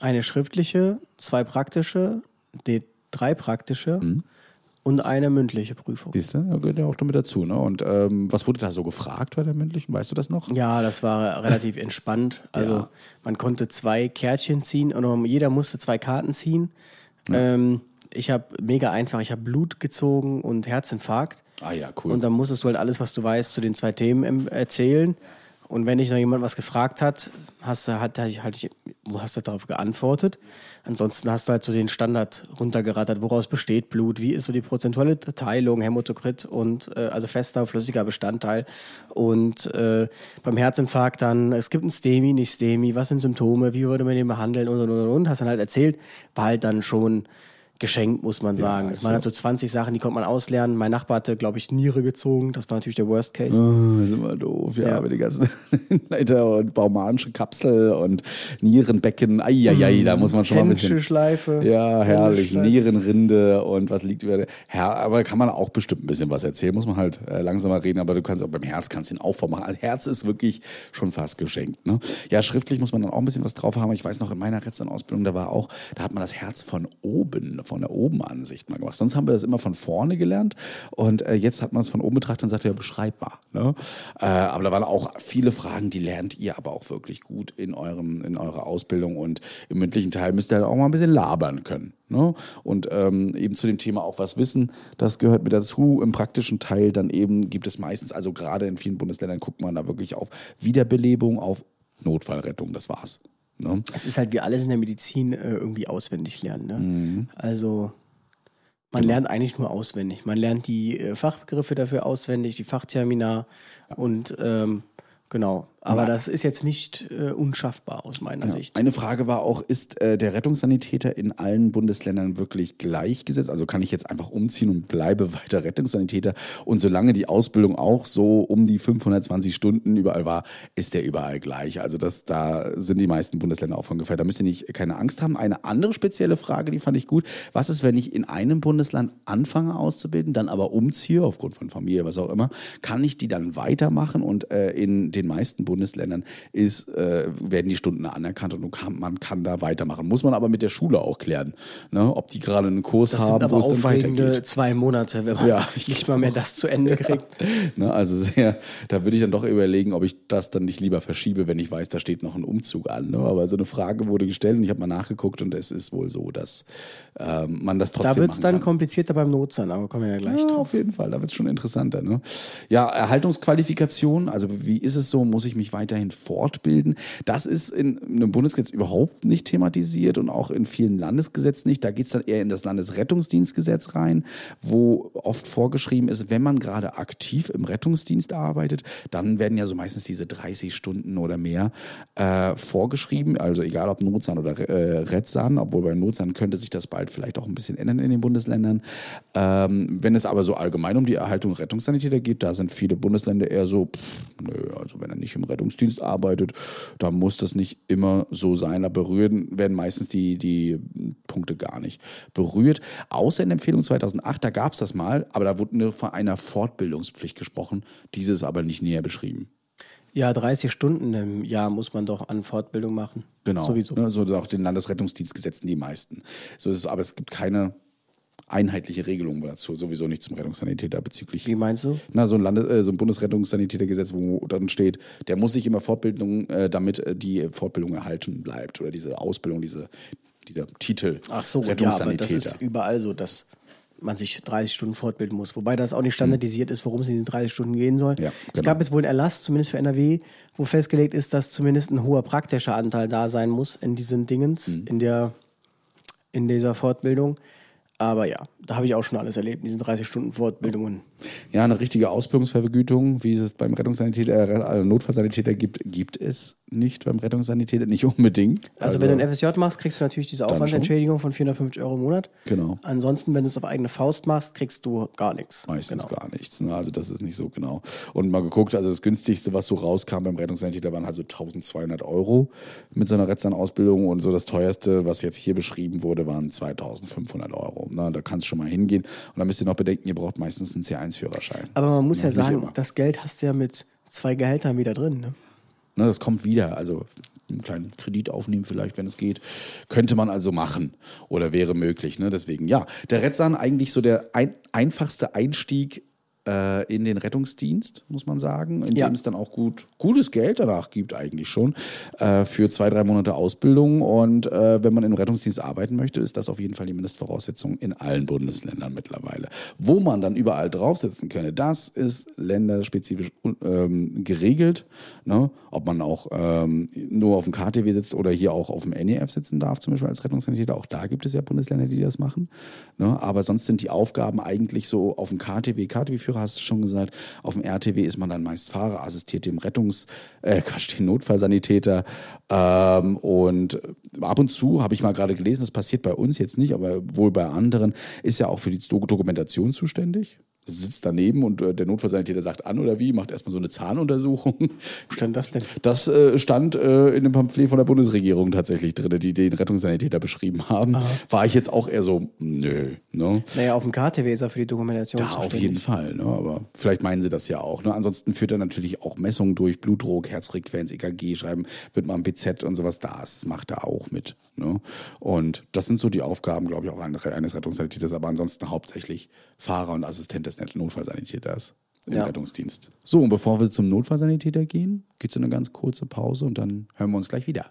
eine schriftliche, zwei praktische, die drei praktische mhm. und eine mündliche Prüfung. Siehst du, da gehört ja auch damit dazu. Ne? Und ähm, was wurde da so gefragt bei der mündlichen? Weißt du das noch? Ja, das war relativ entspannt. Also ja. man konnte zwei Kärtchen ziehen und jeder musste zwei Karten ziehen. Ja. Ähm, ich habe mega einfach, ich habe Blut gezogen und Herzinfarkt. Ah ja, cool. Und dann musstest du halt alles, was du weißt, zu den zwei Themen erzählen. Und wenn dich noch jemand was gefragt hat, hast du halt, halt, halt, hast du darauf geantwortet. Ansonsten hast du halt so den Standard runtergerattert, woraus besteht Blut, wie ist so die prozentuale Teilung, Hämatokrit und äh, also fester, flüssiger Bestandteil. Und äh, beim Herzinfarkt dann, es gibt ein STEMI, nicht STEMI, was sind Symptome, wie würde man den behandeln und und und und. Hast dann halt erzählt, war halt dann schon geschenkt, muss man sagen. Es ja, waren halt so 20 Sachen, die konnte man auslernen. Mein Nachbar hatte, glaube ich, Niere gezogen. Das war natürlich der Worst Case. Oh, das ist immer doof, ja, ja. mit den ganzen Leiter und baumanische Kapsel und Nierenbecken. Eieiei, da muss man schon mal ein bisschen. Schleife. Ja, herrlich. Nierenrinde und was liegt über der. Ja, aber kann man auch bestimmt ein bisschen was erzählen. Muss man halt äh, langsamer reden, aber du kannst auch beim Herz kannst den Aufbau machen. Also Herz ist wirklich schon fast geschenkt. Ne? Ja, schriftlich muss man dann auch ein bisschen was drauf haben. Ich weiß noch, in meiner Rechtsausbildung, da war auch, da hat man das Herz von oben von der Obenansicht mal gemacht. Sonst haben wir das immer von vorne gelernt und äh, jetzt hat man es von oben betrachtet und sagt ja beschreibbar. Ne? Äh, aber da waren auch viele Fragen, die lernt ihr aber auch wirklich gut in eurem in eurer Ausbildung und im mündlichen Teil müsst ihr halt auch mal ein bisschen labern können. Ne? Und ähm, eben zu dem Thema auch was wissen, das gehört mit dazu. Im praktischen Teil dann eben gibt es meistens, also gerade in vielen Bundesländern guckt man da wirklich auf Wiederbelebung, auf Notfallrettung, das war's. Ne? Es ist halt wie alles in der Medizin äh, irgendwie auswendig lernen. Ne? Mhm. Also man genau. lernt eigentlich nur auswendig. Man lernt die äh, Fachbegriffe dafür auswendig, die Fachtermina und ähm, genau. Aber das ist jetzt nicht äh, unschaffbar aus meiner ja. Sicht. Eine Frage war auch, ist äh, der Rettungssanitäter in allen Bundesländern wirklich gleichgesetzt? Also kann ich jetzt einfach umziehen und bleibe weiter Rettungssanitäter? Und solange die Ausbildung auch so um die 520 Stunden überall war, ist der überall gleich. Also das, da sind die meisten Bundesländer auch von gefällt. Da müsst ihr nicht keine Angst haben. Eine andere spezielle Frage, die fand ich gut. Was ist, wenn ich in einem Bundesland anfange auszubilden, dann aber umziehe, aufgrund von Familie, was auch immer, kann ich die dann weitermachen? Und äh, in den meisten Bundesländern ist, äh, werden die Stunden anerkannt und kann, man kann da weitermachen. Muss man aber mit der Schule auch klären, ne? ob die gerade einen Kurs das haben, wo es dann weitergeht. zwei Monate, wenn man ja, nicht mal mehr das zu Ende kriegt. ne? Also sehr, da würde ich dann doch überlegen, ob ich das dann nicht lieber verschiebe, wenn ich weiß, da steht noch ein Umzug an. Ne? Aber so eine Frage wurde gestellt und ich habe mal nachgeguckt und es ist wohl so, dass ähm, man das trotzdem Da wird es dann komplizierter beim Not sein, aber kommen wir ja gleich ja, drauf. Auf jeden Fall, da wird es schon interessanter. Ne? Ja, Erhaltungsqualifikation, also wie ist es so, muss ich mich weiterhin fortbilden. Das ist in einem Bundesgesetz überhaupt nicht thematisiert und auch in vielen Landesgesetzen nicht. Da geht es dann eher in das Landesrettungsdienstgesetz rein, wo oft vorgeschrieben ist, wenn man gerade aktiv im Rettungsdienst arbeitet, dann werden ja so meistens diese 30 Stunden oder mehr äh, vorgeschrieben. Also egal ob Notsan oder äh, Rettsan, obwohl bei Notsan könnte sich das bald vielleicht auch ein bisschen ändern in den Bundesländern. Ähm, wenn es aber so allgemein um die Erhaltung Rettungssanitäter geht, da sind viele Bundesländer eher so, pff, nö, also wenn er nicht im Rettungsdienst arbeitet, da muss das nicht immer so sein. Da berühren werden meistens die, die Punkte gar nicht berührt. Außer in der Empfehlung 2008, da gab es das mal, aber da wurde nur von einer Fortbildungspflicht gesprochen. Dieses aber nicht näher beschrieben. Ja, 30 Stunden im Jahr muss man doch an Fortbildung machen. Genau. Sowieso. Ne, so auch den Landesrettungsdienstgesetzen die meisten. So ist es, aber es gibt keine einheitliche Regelung dazu, sowieso nicht zum Rettungssanitäter bezüglich. Wie meinst du? Na, so ein, Landes-, äh, so ein Bundesrettungssanitätergesetz, wo dann steht, der muss sich immer Fortbildung, äh, damit äh, die Fortbildung erhalten bleibt oder diese Ausbildung, diese, dieser Titel Ach so, ja, aber Rettungssanitäter. das ist überall so, dass man sich 30 Stunden fortbilden muss. Wobei das auch nicht standardisiert ist, worum es in diesen 30 Stunden gehen soll. Ja, Es genau. gab jetzt wohl einen Erlass, zumindest für NRW, wo festgelegt ist, dass zumindest ein hoher praktischer Anteil da sein muss in diesen Dingens, Mhm. in, der, in dieser Fortbildung. Aber ja, da habe ich auch schon alles erlebt, diesen 30 Stunden Fortbildungen. Ja, eine richtige Ausbildungsvergütung, wie es es beim Rettungssanitäter, äh, Notfallsanitäter gibt, gibt es nicht beim Rettungssanitäter, nicht unbedingt. Also, wenn du ein FSJ machst, kriegst du natürlich diese Aufwandsentschädigung von 450 Euro im Monat. Genau. Ansonsten, wenn du es auf eigene Faust machst, kriegst du gar nichts. Meistens Genau. gar nichts. Ne? Also das ist nicht so genau. Und mal geguckt, also das günstigste, was so rauskam beim Rettungssanitäter, waren halt so 1200 Euro mit so einer Rettungsausbildung und so das teuerste, was jetzt hier beschrieben wurde, waren 2500 Euro. Na, da kannst du schon mal hingehen. Und dann müsst ihr noch bedenken, ihr braucht meistens einen C1-Führerschein. Aber man muss ja, nicht sagen, das Geld hast du ja mit zwei Gehältern wieder drin. Ne? Ne, das kommt wieder. Also einen kleinen Kredit aufnehmen vielleicht, wenn es geht. Könnte man also machen oder wäre möglich. Ne? Deswegen, ja, der Rettsan eigentlich so der ein, einfachste Einstieg in den Rettungsdienst, muss man sagen, in Ja. dem es dann auch gut, gutes Geld danach gibt eigentlich schon äh, für zwei, drei Monate Ausbildung. Und äh, wenn man im Rettungsdienst arbeiten möchte, ist das auf jeden Fall die Mindestvoraussetzung in allen Bundesländern mittlerweile. Wo man dann überall draufsetzen könne, das ist länderspezifisch ähm, geregelt. Ne? Ob man auch ähm, nur auf dem KTW sitzt oder hier auch auf dem NEF sitzen darf, zum Beispiel als Rettungssanitäter. Auch da gibt es ja Bundesländer, die das machen. Ne? Aber sonst sind die Aufgaben eigentlich so auf dem KTW, KTW-Führer hast du schon gesagt, auf dem RTW ist man dann meist Fahrer, assistiert dem Rettungs-, äh, dem Notfallsanitäter. Ähm, und ab und zu habe ich mal gerade gelesen, das passiert bei uns jetzt nicht, aber wohl bei anderen, ist ja auch für die Do- Dokumentation zuständig. Sitzt daneben und äh, der Notfallsanitäter sagt an oder wie, macht erstmal so eine Zahnuntersuchung. Wo stand das denn? Das äh, stand äh, in dem Pamphlet von der Bundesregierung tatsächlich drin, die den Rettungssanitäter beschrieben haben. War ich jetzt auch eher so, nö. Ne? Naja, auf dem KTW ist er für die Dokumentation Ja, auf jeden Fall. Ne? Aber vielleicht meinen sie das ja auch. Ne? Ansonsten führt er natürlich auch Messungen durch, Blutdruck, Herzfrequenz, EKG schreiben, wird mal ein BZ und sowas. Das macht er auch mit. Ne? Und das sind so die Aufgaben, glaube ich, auch eines eines Rettungssanitäters, aber ansonsten hauptsächlich Fahrer und Assistent des Notfallsanitäters im Ja. Rettungsdienst. So, und bevor wir zum Notfallsanitäter gehen, gibt es eine ganz kurze Pause und dann hören wir uns gleich wieder.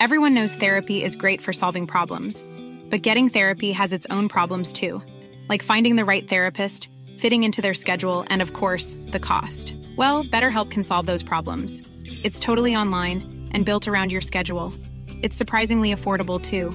Everyone knows therapy is great for solving problems, but getting therapy has its own problems too, like finding the right therapist, fitting into their schedule, and of course, the cost. Well, BetterHelp can solve those problems. It's totally online and built around your schedule. It's surprisingly affordable too.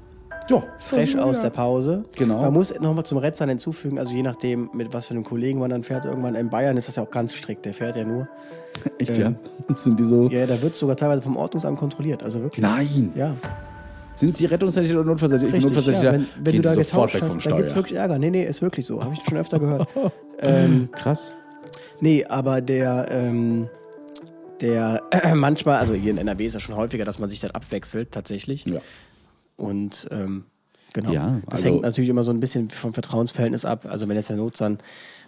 Ja, Fresh aus der Pause. Genau. Man muss nochmal zum Retzern hinzufügen, also je nachdem, mit was für einem Kollegen man dann fährt. Irgendwann in Bayern ist das ja auch ganz strikt. Der fährt ja nur. Echt, ja? Sind die so? Ja, da wird sogar teilweise vom Ordnungsamt kontrolliert. Also wirklich. Nein. Ja, Sind sie Rettungssanitäter oder Notfallsanitäter? Ich bin. Notfallsanitäter. Ja, wenn wenn du da sofort weg vom hast, dann gibt es Steuer. wirklich Ärger. Nee, nee, ist wirklich so. Habe ich schon öfter gehört. ähm, Krass. Nee, aber der, ähm, der manchmal, also hier in NRW ist das schon häufiger, dass man sich dann abwechselt tatsächlich. Ja. Und ähm, genau. Ja, das also- hängt natürlich immer so ein bisschen vom Vertrauensverhältnis ab. Also wenn jetzt der Notsan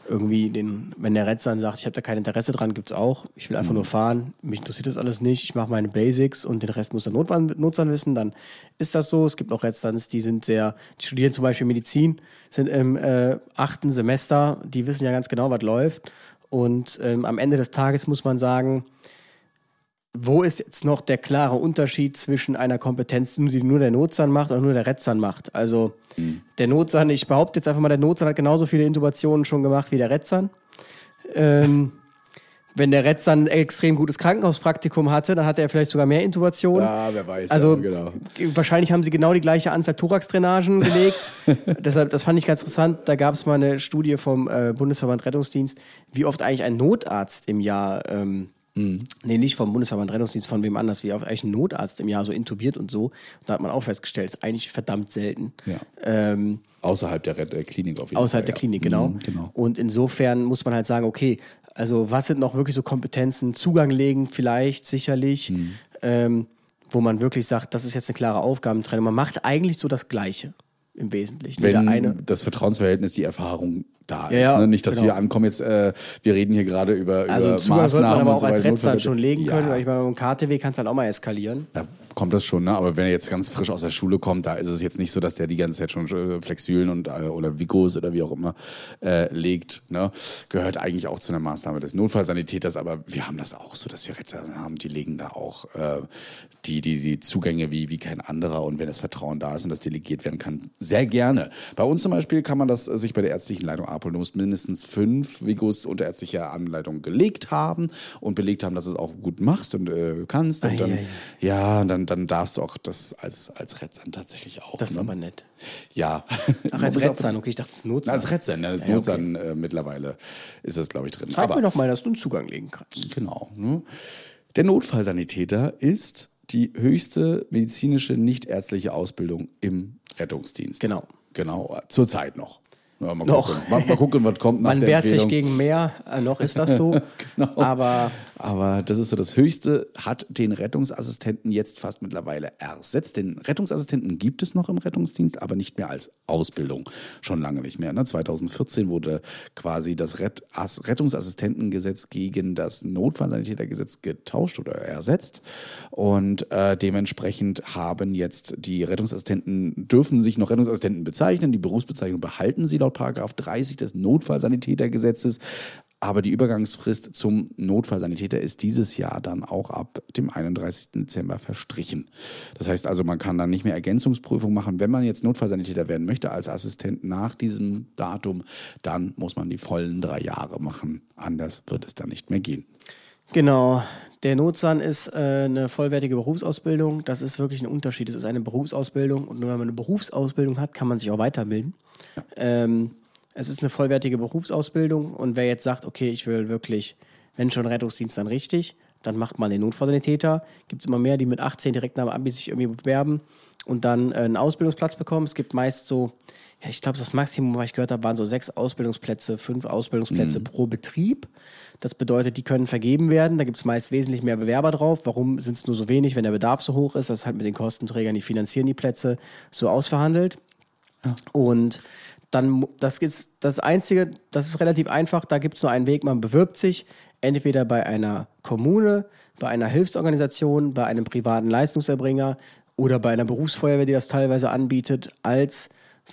irgendwie den, wenn der Rettsan sagt, ich habe da kein Interesse dran, gibt's auch. Ich will einfach Mhm. nur fahren, mich interessiert das alles nicht, ich mache meine Basics und den Rest muss der Notsan, Notsan wissen, dann ist das so. Es gibt auch Rettsans, die sind sehr, die studieren zum Beispiel Medizin, sind im äh, achten Semester, die wissen ja ganz genau, was läuft. Und ähm, am Ende des Tages muss man sagen, wo ist jetzt noch der klare Unterschied zwischen einer Kompetenz, die nur der Notsan macht oder nur der Rettsan macht? Also der Notsan, ich behaupte jetzt einfach mal, der Notsan hat genauso viele Intubationen schon gemacht wie der Rettsan. Ähm, wenn der Rettsan ein extrem gutes Krankenhauspraktikum hatte, dann hatte er vielleicht sogar mehr Intubationen. Ja, wer weiß. Also ja, genau. wahrscheinlich haben sie genau die gleiche Anzahl Thorax-Drainagen gelegt. Deshalb, das fand ich ganz interessant. Da gab es mal eine Studie vom äh, Bundesverband Rettungsdienst, wie oft eigentlich ein Notarzt im Jahr, ähm, nee, nicht vom Bundesverband Rettungsdienst, von wem anders, wie oft eigentlich ein Notarzt im Jahr so intubiert und so. Und da hat man auch festgestellt, ist eigentlich verdammt selten. Ja. Ähm, Außerhalb der Red äh, Klinik auf jeden außerhalb Fall. der ja. Klinik, genau. Mhm, genau. Und insofern muss man halt sagen, okay, also was sind noch wirklich so Kompetenzen? Zugang legen vielleicht, sicherlich. Mhm. Ähm, wo man wirklich sagt, das ist jetzt eine klare Aufgabentrennung. Man macht eigentlich so das Gleiche im Wesentlichen. Wenn das Vertrauensverhältnis, die Erfahrung da Ja, ist. Ne? Nicht, dass genau. wir ankommen jetzt, äh, wir reden hier gerade über, Also über Zugang sollte man Maßnahmen aber auch so als. Retzern schon legen können, Ja. weil ich meine, beim KTW kann es dann auch mal eskalieren. Da kommt das schon, ne? Aber wenn er jetzt ganz frisch aus der Schule kommt, da ist es jetzt nicht so, dass der die ganze Zeit schon äh, Flexülen und äh, oder Vigos oder wie auch immer äh, legt. Ne? Gehört eigentlich auch zu einer Maßnahme des Notfallsanitäters, aber wir haben das auch so, dass wir Retter haben, die legen da auch äh, die, die, die Zugänge wie, wie kein anderer und wenn das Vertrauen da ist und das delegiert werden kann, sehr gerne. Bei uns zum Beispiel kann man das äh, sich bei der ärztlichen Leitung abholen. Du musst mindestens fünf Vigos unter ärztlicher Anleitung gelegt haben und belegt haben, dass du es auch gut machst und äh, kannst. Und Ei, dann, ei. ja, dann, dann darfst du auch das als, als Retzern tatsächlich auch. Das ist ne? aber nett. Ja. Ach, als Retzern, okay, ich dachte, das ist Notsan. als Retzern, ne? das Ja, okay. Äh, mittlerweile ist das, glaube ich, drin. Zeig mir doch mal, dass du einen Zugang legen kannst. Genau. Ne? Der Notfallsanitäter ist die höchste medizinische nichtärztliche Ausbildung im Rettungsdienst. Genau. Genau, zurzeit noch. Ja, mal, Noch. Gucken. Mal, mal gucken, was kommt nach Man wehrt sich gegen mehr, äh, noch ist das so. Genau. Aber Aber das ist so das Höchste, hat den Rettungsassistenten jetzt fast mittlerweile ersetzt. Den Rettungsassistenten gibt es noch im Rettungsdienst, aber nicht mehr als Ausbildung. Schon lange nicht mehr. Ne? 2014 wurde quasi das Rett Ass- Rettungsassistentengesetz gegen das Notfallsanitätergesetz getauscht oder ersetzt. Und äh, dementsprechend haben jetzt die Rettungsassistenten, dürfen sich noch Rettungsassistenten bezeichnen. Die Berufsbezeichnung behalten sie laut Paragraph 30 des Notfallsanitätergesetzes. Aber die Übergangsfrist zum Notfallsanitäter ist dieses Jahr dann auch ab dem 31. Dezember verstrichen. Das heißt also, man kann dann nicht mehr Ergänzungsprüfung machen. Wenn man jetzt Notfallsanitäter werden möchte als Assistent nach diesem Datum, dann muss man die vollen drei Jahre machen. Anders wird es dann nicht mehr gehen. Genau. Der Notsan ist äh, eine vollwertige Berufsausbildung. Das ist wirklich ein Unterschied. Es ist eine Berufsausbildung und nur wenn man eine Berufsausbildung hat, kann man sich auch weiterbilden. Ähm, es ist eine vollwertige Berufsausbildung und wer jetzt sagt, okay, ich will wirklich, wenn schon Rettungsdienst, dann richtig, dann macht man den Notfallsanitäter. Gibt es immer mehr, die mit 18 direkt nach dem Abi sich irgendwie bewerben und dann äh, einen Ausbildungsplatz bekommen. Es gibt meist so, ja, ich glaube, das Maximum, was ich gehört habe, waren so sechs Ausbildungsplätze, fünf Ausbildungsplätze pro Betrieb. Das bedeutet, die können vergeben werden. Da gibt es meist wesentlich mehr Bewerber drauf. Warum sind es nur so wenig, wenn der Bedarf so hoch ist? Das ist halt mit den Kostenträgern, die finanzieren die Plätze, so ausverhandelt. Und dann, das ist das Einzige, das ist relativ einfach, da gibt es nur einen Weg, man bewirbt sich entweder bei einer Kommune, bei einer Hilfsorganisation, bei einem privaten Leistungserbringer oder bei einer Berufsfeuerwehr, die das teilweise anbietet, als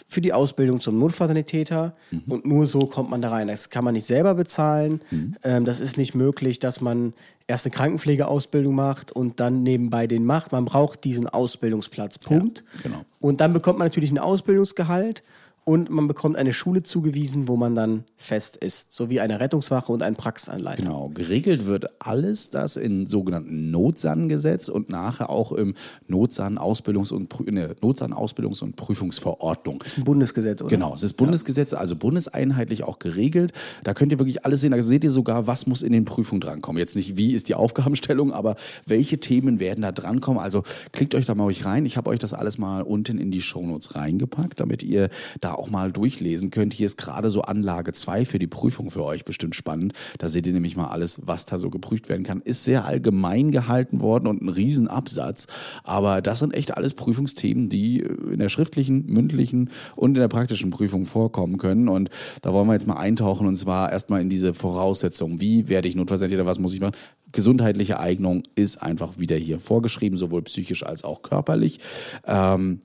für die Ausbildung zum Notfallsanitäter. Und nur so kommt man da rein. Das kann man nicht selber bezahlen. Ähm, das ist nicht möglich, dass man erst eine Krankenpflegeausbildung macht und dann nebenbei den macht. Man braucht diesen Ausbildungsplatz. Punkt. genau. Und dann bekommt man natürlich ein Ausbildungsgehalt und man bekommt eine Schule zugewiesen, wo man dann fest ist, sowie eine Rettungswache und einen Praxisanleiter. Genau, geregelt wird alles das im sogenannten Notsan-Gesetz und nachher auch im Notsan-Ausbildungs- und, Prü- in der Notsan-Ausbildungs- und Prüfungsverordnung. Das ist ein Bundesgesetz, oder? Genau, es ist Bundesgesetz, also bundeseinheitlich auch geregelt. Da könnt ihr wirklich alles sehen. Da seht ihr sogar, was muss in den Prüfungen drankommen. Jetzt nicht, wie ist die Aufgabenstellung, aber welche Themen werden da drankommen. Also klickt euch da mal rein. Ich habe euch das alles mal unten in die Shownotes reingepackt, damit ihr da auch mal durchlesen könnt. Hier ist gerade so Anlage 2 für die Prüfung für euch bestimmt spannend. Da seht ihr nämlich mal alles, was da so geprüft werden kann. Ist sehr allgemein gehalten worden und ein Riesenabsatz. Aber das sind echt alles Prüfungsthemen, die in der schriftlichen, mündlichen und in der praktischen Prüfung vorkommen können. Und da wollen wir jetzt mal eintauchen und zwar erstmal in diese Voraussetzungen. Wie werde ich Notfallsanitäter? Was muss ich machen? Gesundheitliche Eignung ist einfach wieder hier vorgeschrieben, sowohl psychisch als auch körperlich. Ähm,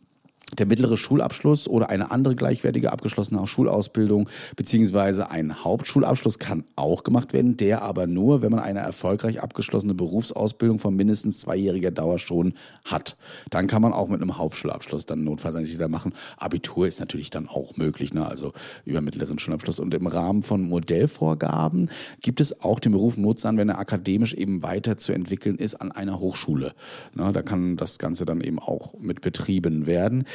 der mittlere Schulabschluss oder eine andere gleichwertige abgeschlossene Schulausbildung beziehungsweise ein Hauptschulabschluss kann auch gemacht werden, der aber nur, wenn man eine erfolgreich abgeschlossene Berufsausbildung von mindestens zweijähriger Dauer schon hat. Dann kann man auch mit einem Hauptschulabschluss dann Notfallsanitäter machen. Abitur ist natürlich dann auch möglich, ne? also über mittleren Schulabschluss. Und im Rahmen von Modellvorgaben gibt es auch den Beruf Notsan, wenn er akademisch eben weiterzuentwickeln ist, an einer Hochschule. Ne? Da kann das Ganze dann eben auch mit betrieben werden.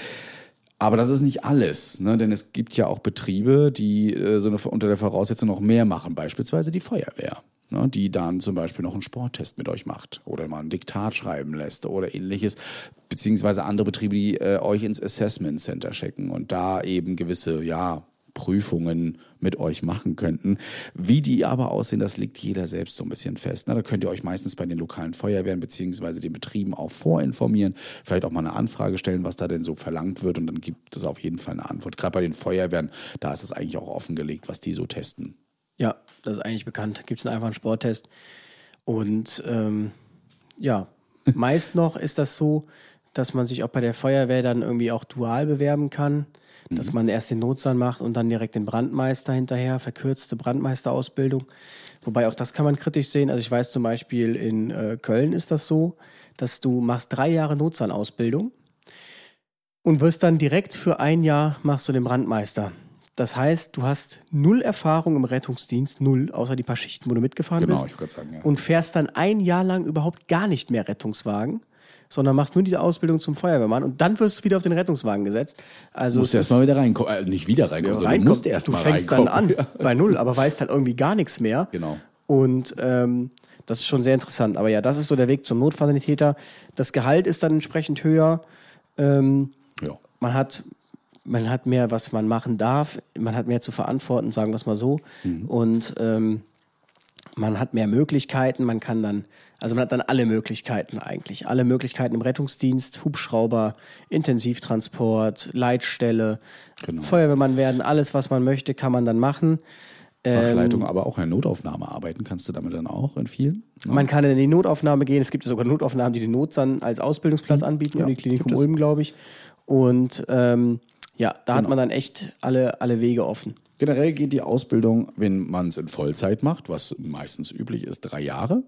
Aber das ist nicht alles, ne? denn es gibt ja auch Betriebe, die äh, so eine, unter der Voraussetzung noch mehr machen, beispielsweise die Feuerwehr, ne? die dann zum Beispiel noch einen Sporttest mit euch macht oder mal ein Diktat schreiben lässt oder ähnliches, beziehungsweise andere Betriebe, die äh, euch ins Assessment Center schicken und da eben gewisse, ja, Prüfungen mit euch machen könnten. Wie die aber aussehen, das legt jeder selbst so ein bisschen fest. Na, da könnt ihr euch meistens bei den lokalen Feuerwehren beziehungsweise den Betrieben auch vorinformieren, vielleicht auch mal eine Anfrage stellen, was da denn so verlangt wird und dann gibt es auf jeden Fall eine Antwort. Gerade bei den Feuerwehren, da ist es eigentlich auch offengelegt, was die so testen. Ja, das ist eigentlich bekannt. Gibt es einfach einen Sporttest. Und ähm, ja, meist noch ist das so, dass man sich auch bei der Feuerwehr dann irgendwie auch dual bewerben kann. Dass man erst den Notsan macht und dann direkt den Brandmeister hinterher, verkürzte Brandmeisterausbildung. Wobei auch das kann man kritisch sehen. Also ich weiß zum Beispiel in äh, Köln ist das so, dass du machst drei Jahre Notsan-Ausbildung und wirst dann direkt für ein Jahr machst du den Brandmeister. Das heißt, du hast null Erfahrung im Rettungsdienst, null, außer die paar Schichten, wo du mitgefahren genau, bist. Ich sagen, ja. Und fährst dann ein Jahr lang überhaupt gar nicht mehr Rettungswagen sondern machst nur diese Ausbildung zum Feuerwehrmann und dann wirst du wieder auf den Rettungswagen gesetzt. Also du musst erst mal wieder reinkommen, äh, nicht wieder reinkommen, sondern du musst erst du mal fängst reinkommen. dann an bei null, aber weißt halt irgendwie gar nichts mehr. Genau. Und ähm, das ist schon sehr interessant. Aber ja, das ist so der Weg zum Notfallsanitäter. Das Gehalt ist dann entsprechend höher. Ähm, ja. Man hat man hat mehr, was man machen darf, man hat mehr zu verantworten, sagen wir es mal so. Mhm. Und ähm, man hat mehr Möglichkeiten, man kann dann, also man hat dann alle Möglichkeiten eigentlich. Alle Möglichkeiten im Rettungsdienst, Hubschrauber, Intensivtransport, Leitstelle, genau. Feuerwehrmann werden, alles, was man möchte, kann man dann machen. Wachleitung, ähm, aber auch in der Notaufnahme arbeiten kannst du damit dann auch in vielen? Ja. Man kann in die Notaufnahme gehen. Es gibt sogar Notaufnahmen, die den Notsan als Ausbildungsplatz mhm. anbieten, ja, in die Klinikum Ulm, glaube ich. Und ähm, ja, da genau. hat man dann echt alle, alle Wege offen. Generell geht die Ausbildung, wenn man es in Vollzeit macht, was meistens üblich ist, drei Jahre.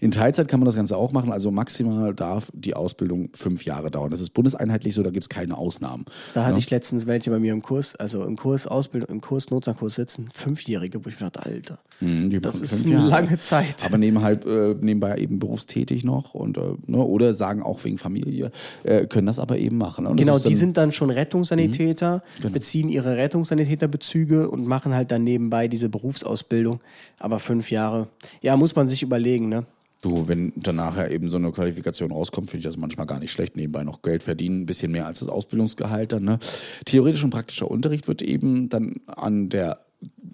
In Teilzeit kann man das Ganze auch machen, also maximal darf die Ausbildung fünf Jahre dauern. Das ist bundeseinheitlich so, da gibt es keine Ausnahmen. Da hatte ja. ich letztens welche bei mir im Kurs, also im Kurs Ausbildung, im Kurs Notsankurs sitzen, Fünfjährige, wo ich mir dachte, Alter, mhm, das ist eine Jahre. lange Zeit. Aber nehmen halt äh, nebenbei eben berufstätig noch und äh, ne, oder sagen auch wegen Familie, äh, können das aber eben machen. Und genau, die sind dann schon Rettungssanitäter, mhm, genau. beziehen ihre Rettungssanitäterbezüge und machen halt dann nebenbei diese Berufsausbildung. Aber fünf Jahre, ja, muss man sich überlegen, ne? Du, wenn dann nachher eben so eine Qualifikation rauskommt, finde ich das manchmal gar nicht schlecht. Nebenbei noch Geld verdienen, ein bisschen mehr als das Ausbildungsgehalt dann. Ne? Theoretisch und praktischer Unterricht wird eben dann an der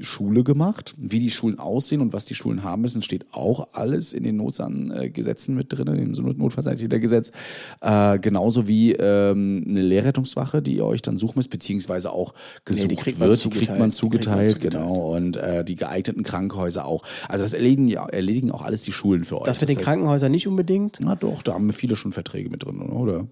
Schule gemacht. Wie die Schulen aussehen und was die Schulen haben müssen, steht auch alles in den Notsan-Gesetzen mit drin, in dem Notfallsanitätergesetz. Äh, genauso wie ähm, eine Lehrrettungswache, die ihr euch dann suchen müsst, beziehungsweise auch gesucht nee, die wird, die kriegt man zugeteilt, kriegt man zugeteilt genau. Und äh, die geeigneten Krankenhäuser auch. Also das erledigen, ja, erledigen auch alles die Schulen für euch. Das mit das den heißt, Krankenhäusern nicht unbedingt? Na doch, da haben viele schon Verträge mit drin, oder?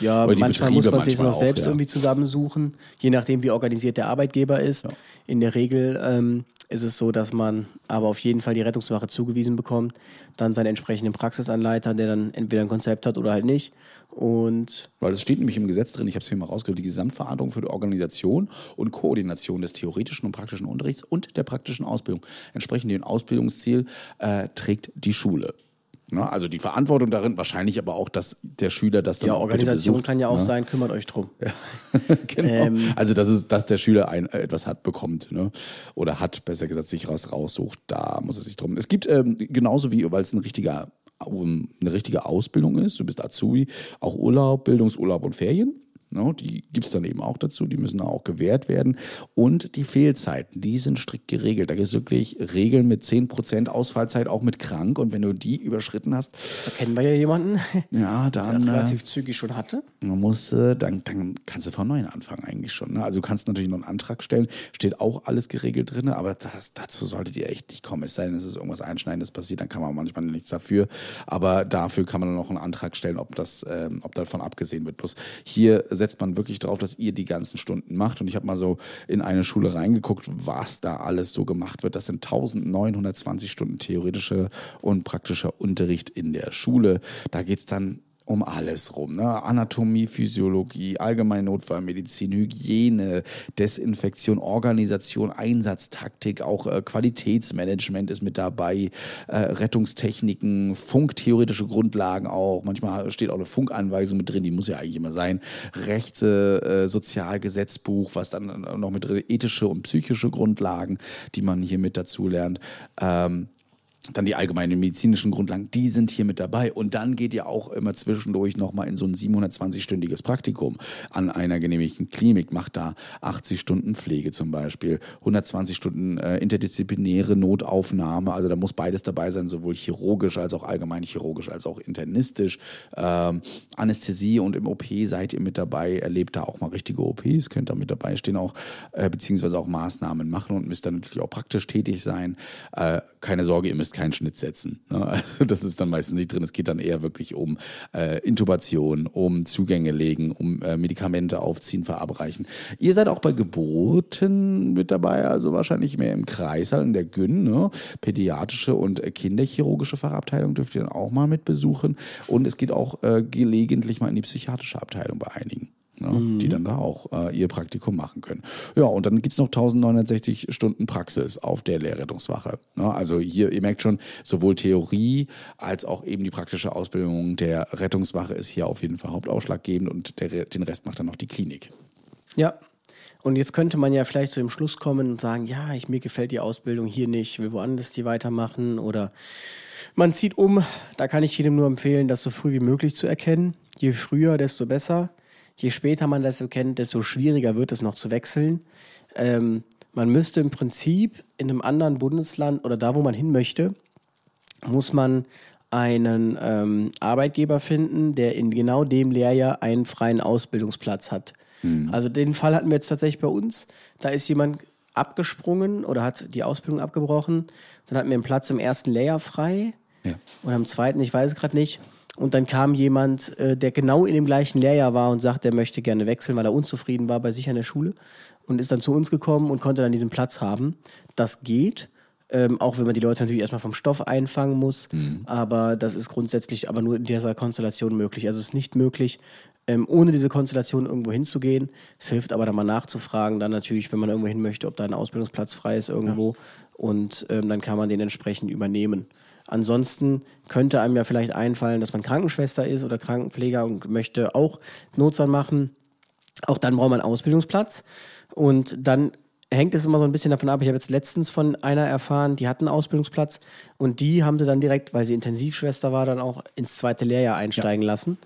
Ja, oder manchmal muss man sich noch selbst ja. irgendwie zusammensuchen, je nachdem, wie organisiert der Arbeitgeber ist. Ja. In der Regel ähm, ist es so, dass man aber auf jeden Fall die Rettungswache zugewiesen bekommt, dann seinen entsprechenden Praxisanleiter, der dann entweder ein Konzept hat oder halt nicht. Und Weil es steht nämlich im Gesetz drin, ich habe es hier mal rausgehört, die Gesamtverantwortung für die Organisation und Koordination des theoretischen und praktischen Unterrichts und der praktischen Ausbildung. Entsprechend dem Ausbildungsziel äh, trägt die Schule. Ne? Also die Verantwortung darin, wahrscheinlich aber auch, dass der Schüler das dann ja, auch Organisation besucht, kann ja auch ne? sein, kümmert euch drum. Ja. genau. Ähm, also dass es, dass der Schüler ein, äh, etwas hat, bekommt, ne? Oder hat, besser gesagt, sich was raussucht, da muss er sich drum. Es gibt ähm, genauso wie, weil es ein richtiger eine richtige Ausbildung ist, du bist Azubi, auch Urlaub, Bildungsurlaub und Ferien. No, die gibt es dann eben auch dazu, die müssen auch gewährt werden. Und die Fehlzeiten, die sind strikt geregelt. Da gibt es wirklich Regeln mit 10% Ausfallzeit, auch mit krank. Und wenn du die überschritten hast. Da kennen wir ja jemanden, ja, dann, der relativ äh, zügig schon hatte. Man muss, äh, dann, dann kannst du von neuem anfangen eigentlich schon. Ne? Also du kannst natürlich noch einen Antrag stellen, steht auch alles geregelt drin, aber das, dazu solltet ihr echt nicht kommen. Es sei denn, es ist irgendwas Einschneidendes passiert, dann kann man manchmal nichts dafür. Aber dafür kann man dann noch einen Antrag stellen, ob das, ähm, ob davon abgesehen wird. Bloß hier setzt man wirklich darauf, dass ihr die ganzen Stunden macht. Und ich habe mal so in eine Schule reingeguckt, was da alles so gemacht wird. Das sind 1920 Stunden theoretischer und praktischer Unterricht in der Schule. Da geht es dann um alles rum. Ne? Anatomie, Physiologie, allgemeine Notfallmedizin, Hygiene, Desinfektion, Organisation, Einsatztaktik, auch äh, Qualitätsmanagement ist mit dabei, äh, Rettungstechniken, Funktheoretische Grundlagen auch. Manchmal steht auch eine Funkanweisung mit drin, die muss ja eigentlich immer sein. Rechte, äh, Sozialgesetzbuch, was dann noch mit drin, ethische und psychische Grundlagen, die man hier mit dazu lernt. Ähm, dann die allgemeinen medizinischen Grundlagen, die sind hier mit dabei. Und dann geht ihr auch immer zwischendurch nochmal in so ein 720-stündiges Praktikum an einer genehmigten Klinik, macht da 80 Stunden Pflege zum Beispiel, 120 Stunden äh, interdisziplinäre Notaufnahme, also da muss beides dabei sein, sowohl chirurgisch als auch allgemein chirurgisch, als auch internistisch. Ähm, Anästhesie und im OP seid ihr mit dabei, erlebt da auch mal richtige OPs, könnt da mit dabei stehen auch, äh, beziehungsweise auch Maßnahmen machen und müsst dann natürlich auch praktisch tätig sein. Äh, keine Sorge, ihr müsst keinen Schnitt setzen. Ne? Also das ist dann meistens nicht drin. Es geht dann eher wirklich um äh, Intubation, um Zugänge legen, um äh, Medikamente aufziehen, verabreichen. Ihr seid auch bei Geburten mit dabei, also wahrscheinlich mehr im Kreißsaal in der Gyn. Ne? Pädiatrische und kinderchirurgische Fachabteilung dürft ihr dann auch mal mit besuchen. Und es geht auch äh, gelegentlich mal in die psychiatrische Abteilung bei einigen ne, mhm. die dann da auch äh, ihr Praktikum machen können. Ja, und dann gibt's noch 1960 Stunden Praxis auf der Lehrrettungswache. Ne, also hier, ihr merkt schon, sowohl Theorie als auch eben die praktische Ausbildung der Rettungswache ist hier auf jeden Fall hauptausschlaggebend und der, den Rest macht dann noch die Klinik. Ja, und jetzt könnte man ja vielleicht zu dem Schluss kommen und sagen, ja, ich, mir gefällt die Ausbildung hier nicht, ich will woanders die weitermachen oder man zieht um. Da kann ich jedem nur empfehlen, das so früh wie möglich zu erkennen. Je früher, desto besser je später man das so kennt, desto schwieriger wird es noch zu wechseln. Ähm, man müsste im Prinzip in einem anderen Bundesland oder da, wo man hin möchte, muss man einen ähm, Arbeitgeber finden, der in genau dem Lehrjahr einen freien Ausbildungsplatz hat. Mhm. Also den Fall hatten wir jetzt tatsächlich bei uns. Da ist jemand abgesprungen oder hat die Ausbildung abgebrochen. Dann hatten wir einen Platz im ersten Lehrjahr frei. Ja. Und am zweiten, ich weiß es gerade nicht. Und dann kam jemand, äh, der genau in dem gleichen Lehrjahr war und sagt, er möchte gerne wechseln, weil er unzufrieden war bei sich an der Schule und ist dann zu uns gekommen und konnte dann diesen Platz haben. Das geht. Ähm, auch wenn man die Leute natürlich erstmal vom Stoff einfangen muss. Mhm. Aber das ist grundsätzlich aber nur in dieser Konstellation möglich. Also es ist nicht möglich, ähm, ohne diese Konstellation irgendwo hinzugehen. Es hilft aber dann mal nachzufragen, dann natürlich, wenn man irgendwo hin möchte, ob da ein Ausbildungsplatz frei ist irgendwo. Ja. Und ähm, dann kann man den entsprechend übernehmen. Ansonsten könnte einem ja vielleicht einfallen, dass man Krankenschwester ist oder Krankenpfleger und möchte auch Notsan machen. Auch dann braucht man einen Ausbildungsplatz. Und dann hängt es immer so ein bisschen davon ab. Ich habe jetzt letztens von einer erfahren, die hat einen Ausbildungsplatz und die haben sie dann direkt, weil sie Intensivschwester war, dann auch ins zweite Lehrjahr einsteigen ja. lassen.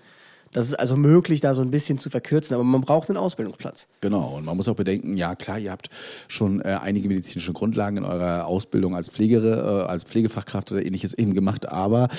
Das ist also möglich, da so ein bisschen zu verkürzen, aber man braucht einen Ausbildungsplatz. Genau, und man muss auch bedenken, ja klar, ihr habt schon äh, einige medizinische Grundlagen in eurer Ausbildung als Pflegere, äh, als Pflegefachkraft oder ähnliches eben gemacht, aber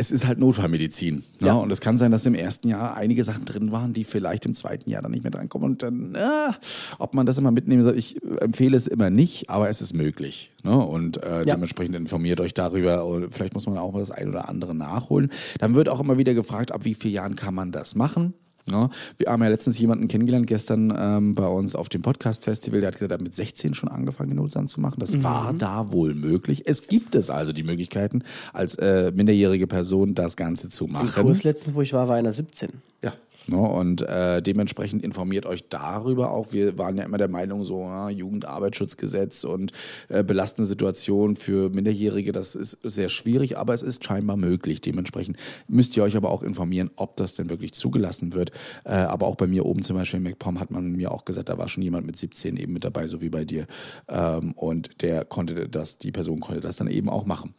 es ist halt Notfallmedizin. Ne? Ja. Und es kann sein, dass im ersten Jahr einige Sachen drin waren, die vielleicht im zweiten Jahr dann nicht mehr drankommen. Und dann, äh, ob man das immer mitnehmen soll, ich empfehle es immer nicht, aber es ist möglich. Ne? Und äh, ja. dementsprechend informiert euch darüber. Und vielleicht muss man auch mal das ein oder andere nachholen. Dann wird auch immer wieder gefragt, ab wie vielen Jahren kann man das machen? Ja, ne? wir haben ja letztens jemanden kennengelernt, gestern ähm, bei uns auf dem Podcast-Festival, der hat gesagt, er hat mit 16 schon angefangen, den Notstand zu machen. Das mhm. war da wohl möglich. Es gibt es also die Möglichkeiten, als äh, minderjährige Person das Ganze zu machen. Im Kurs letztens, wo ich war, war einer 17. Ja, Ne? Und äh, dementsprechend informiert euch darüber auch. Wir waren ja immer der Meinung, so ja, Jugendarbeitsschutzgesetz und äh, belastende Situation für Minderjährige, das ist sehr schwierig, aber es ist scheinbar möglich. Dementsprechend müsst ihr euch aber auch informieren, ob das denn wirklich zugelassen wird. Äh, aber auch bei mir oben zum Beispiel in MacPom hat man mir auch gesagt, da war schon jemand mit 17 eben mit dabei, so wie bei dir. Ähm, und der konnte das, die Person konnte das dann eben auch machen.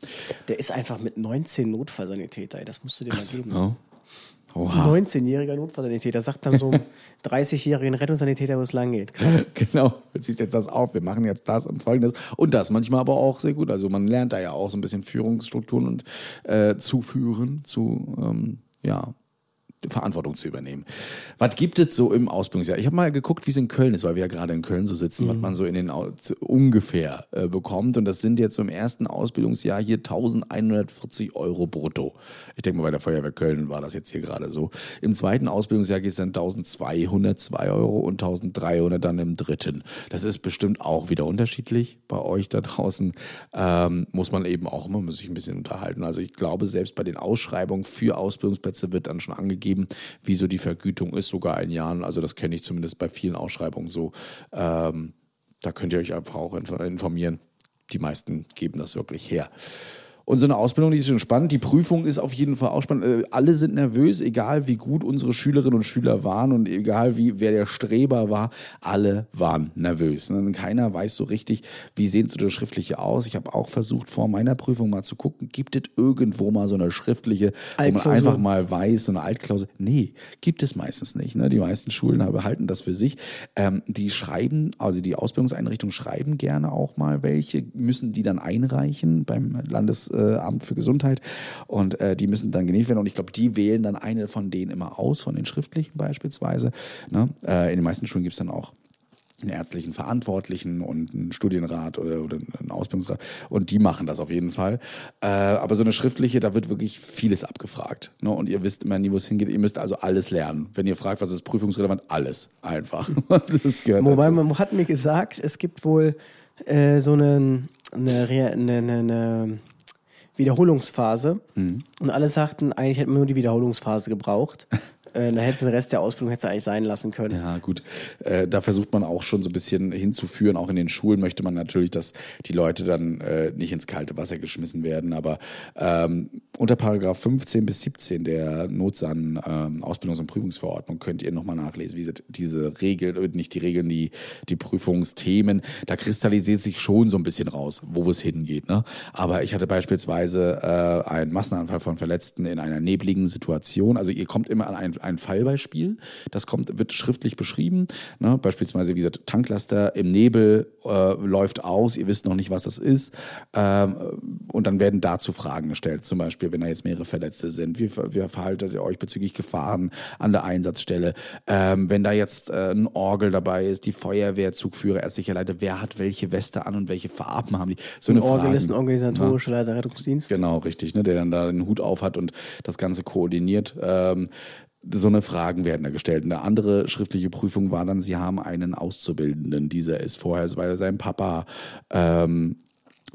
Der ist einfach mit 19 Notfallsanitäter, das musst du dir Krass, mal geben. No? 19-jähriger Notfallsanitäter sagt dann so einem 30-jährigen Rettungssanitäter, wo es lang geht. Krass. Genau, jetzt siehst jetzt das auf, wir machen jetzt das und folgendes. Und das manchmal aber auch sehr gut. Also man lernt da ja auch so ein bisschen Führungsstrukturen und äh, zuführen zu ähm, ja, Verantwortung zu übernehmen. Was gibt es so im Ausbildungsjahr? Ich habe mal geguckt, wie es in Köln ist, weil wir ja gerade in Köln so sitzen, mhm. was man so in den ungefähr äh, bekommt. Und das sind jetzt so im ersten Ausbildungsjahr hier 1140 Euro brutto. Ich denke mal, bei der Feuerwehr Köln war das jetzt hier gerade so. Im zweiten Ausbildungsjahr geht es dann 1202 Euro und 1300 dann im dritten. Das ist bestimmt auch wieder unterschiedlich bei euch da draußen. Ähm, muss man eben auch immer sich ein bisschen unterhalten. Also ich glaube, selbst bei den Ausschreibungen für Ausbildungsplätze wird dann schon angegeben, angegeben, wie so die Vergütung ist, sogar in Jahren. Also das kenne ich zumindest bei vielen Ausschreibungen so. Ähm, da könnt ihr euch einfach auch informieren. Die meisten geben das wirklich her. Und so eine Ausbildung, die ist schon spannend. Die Prüfung ist auf jeden Fall auch spannend. Äh, alle sind nervös, egal wie gut unsere Schülerinnen und Schüler waren und egal wie wer der Streber war, alle waren nervös. Und keiner weiß so richtig, wie sehen so das Schriftliche aus. Ich habe auch versucht, vor meiner Prüfung mal zu gucken, gibt es irgendwo mal so eine schriftliche, wo man einfach mal weiß, so eine Altklausel. Nee, gibt es meistens nicht. Ne? Die meisten Schulen behalten das für sich. Ähm, die schreiben, also die Ausbildungseinrichtungen schreiben gerne auch mal welche, müssen die dann einreichen beim Landes äh, Amt für Gesundheit und äh, die müssen dann genehmigt werden und ich glaube, die wählen dann eine von denen immer aus, von den schriftlichen beispielsweise. Ne? Äh, in den meisten Schulen gibt es dann auch einen ärztlichen Verantwortlichen und einen Studienrat oder, oder einen Ausbildungsrat und die machen das auf jeden Fall. Äh, aber so eine schriftliche, da wird wirklich vieles abgefragt. Ne? Und ihr wisst immer nie, wo es hingeht. Ihr müsst also alles lernen. Wenn ihr fragt, was ist prüfungsrelevant, alles einfach. das gehört Wobei dazu. man hat mir gesagt, es gibt wohl äh, so eine, eine, eine, eine Wiederholungsphase. Mhm. Und alle sagten, eigentlich hätten wir nur die Wiederholungsphase gebraucht. Äh, dann hättest du den Rest der Ausbildung hättest eigentlich sein lassen können. Ja, gut. Äh, da versucht man auch schon so ein bisschen hinzuführen. Auch in den Schulen möchte man natürlich, dass die Leute dann äh, nicht ins kalte Wasser geschmissen werden. Aber ähm, unter Paragraph 15 bis 17 der Notsan ähm, Ausbildungs- und Prüfungsverordnung könnt ihr nochmal nachlesen, wie diese Regeln, äh, nicht die Regeln, die, die Prüfungsthemen, da kristallisiert sich schon so ein bisschen raus, wo es hingeht. Ne? Aber ich hatte beispielsweise äh, einen Massenanfall von Verletzten in einer nebligen Situation. Also ihr kommt immer an ein ein Fallbeispiel. Das kommt, wird schriftlich beschrieben. Ne? Beispielsweise, wie gesagt, Tanklaster im Nebel äh, läuft aus, ihr wisst noch nicht, was das ist. Ähm, und dann werden dazu Fragen gestellt. Zum Beispiel, wenn da jetzt mehrere Verletzte sind, wie, wie verhaltet ihr euch bezüglich Gefahren an der Einsatzstelle? Ähm, wenn da jetzt äh, ein Orgel dabei ist, die Feuerwehr, Zugführer, ärztlicher Leiter, wer hat welche Weste an und welche Farben haben die? So ein eine Orgel Fragen, ist ein organisatorischer ja. Leiter Rettungsdienst. Genau, richtig, ne? der dann da den Hut auf hat und das Ganze koordiniert. Ähm, so eine Fragen werden da gestellt. Eine andere schriftliche Prüfung war dann, sie haben einen Auszubildenden, dieser ist vorher bei seinem Papa ähm,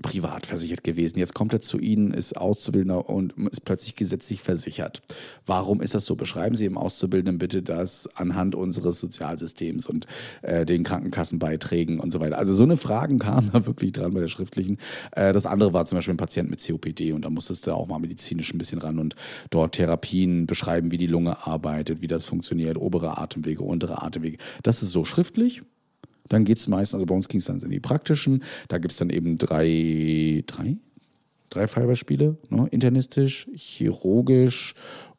privat versichert gewesen. Jetzt kommt er zu Ihnen, ist Auszubildender und ist plötzlich gesetzlich versichert. Warum ist das so? Beschreiben Sie im Auszubildenden bitte das anhand unseres Sozialsystems und äh, den Krankenkassenbeiträgen und so weiter. Also so eine Fragen kamen da wirklich dran bei der schriftlichen. Äh, das andere war zum Beispiel ein Patient mit COPD und da musstest du auch mal medizinisch ein bisschen ran und dort Therapien beschreiben, wie die Lunge arbeitet, wie das funktioniert, obere Atemwege, untere Atemwege. Das ist so schriftlich dann geht es meistens, also bei uns ging es dann in die praktischen, da gibt es dann eben drei, drei? Drei Fallbeispiele, ne? internistisch, chirurgisch,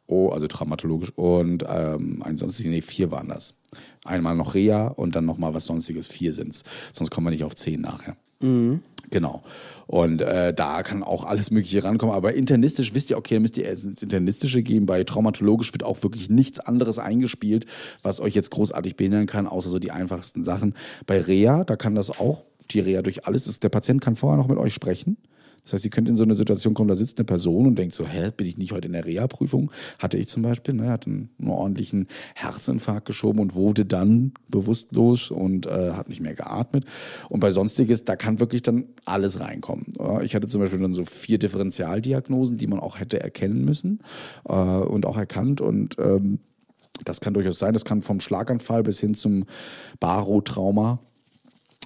oh, also traumatologisch und ähm, ansonsten, nee, vier waren das. Einmal noch Reha und dann nochmal was sonstiges, vier sind es. Sonst kommen wir nicht auf zehn nachher. Mhm. Genau. Und äh, da kann auch alles Mögliche rankommen. Aber internistisch wisst ihr, okay, müsst ihr ins Internistische gehen. Bei traumatologisch wird auch wirklich nichts anderes eingespielt, was euch jetzt großartig behindern kann, außer so die einfachsten Sachen. Bei Reha, da kann das auch, die Reha durch alles ist, der Patient kann vorher noch mit euch sprechen. Das heißt, ihr könnt in so eine Situation kommen, da sitzt eine Person und denkt so, hä, bin ich nicht heute in der Reha-Prüfung? Hatte ich zum Beispiel, ne, hat einen, einen, ordentlichen Herzinfarkt geschoben und wurde dann bewusstlos und äh, hat nicht mehr geatmet. Und bei Sonstiges, da kann wirklich dann alles reinkommen. Ich hatte zum Beispiel dann so vier Differentialdiagnosen, die man auch hätte erkennen müssen äh, und auch erkannt und ähm, das kann durchaus sein. Das kann vom Schlaganfall bis hin zum Barotrauma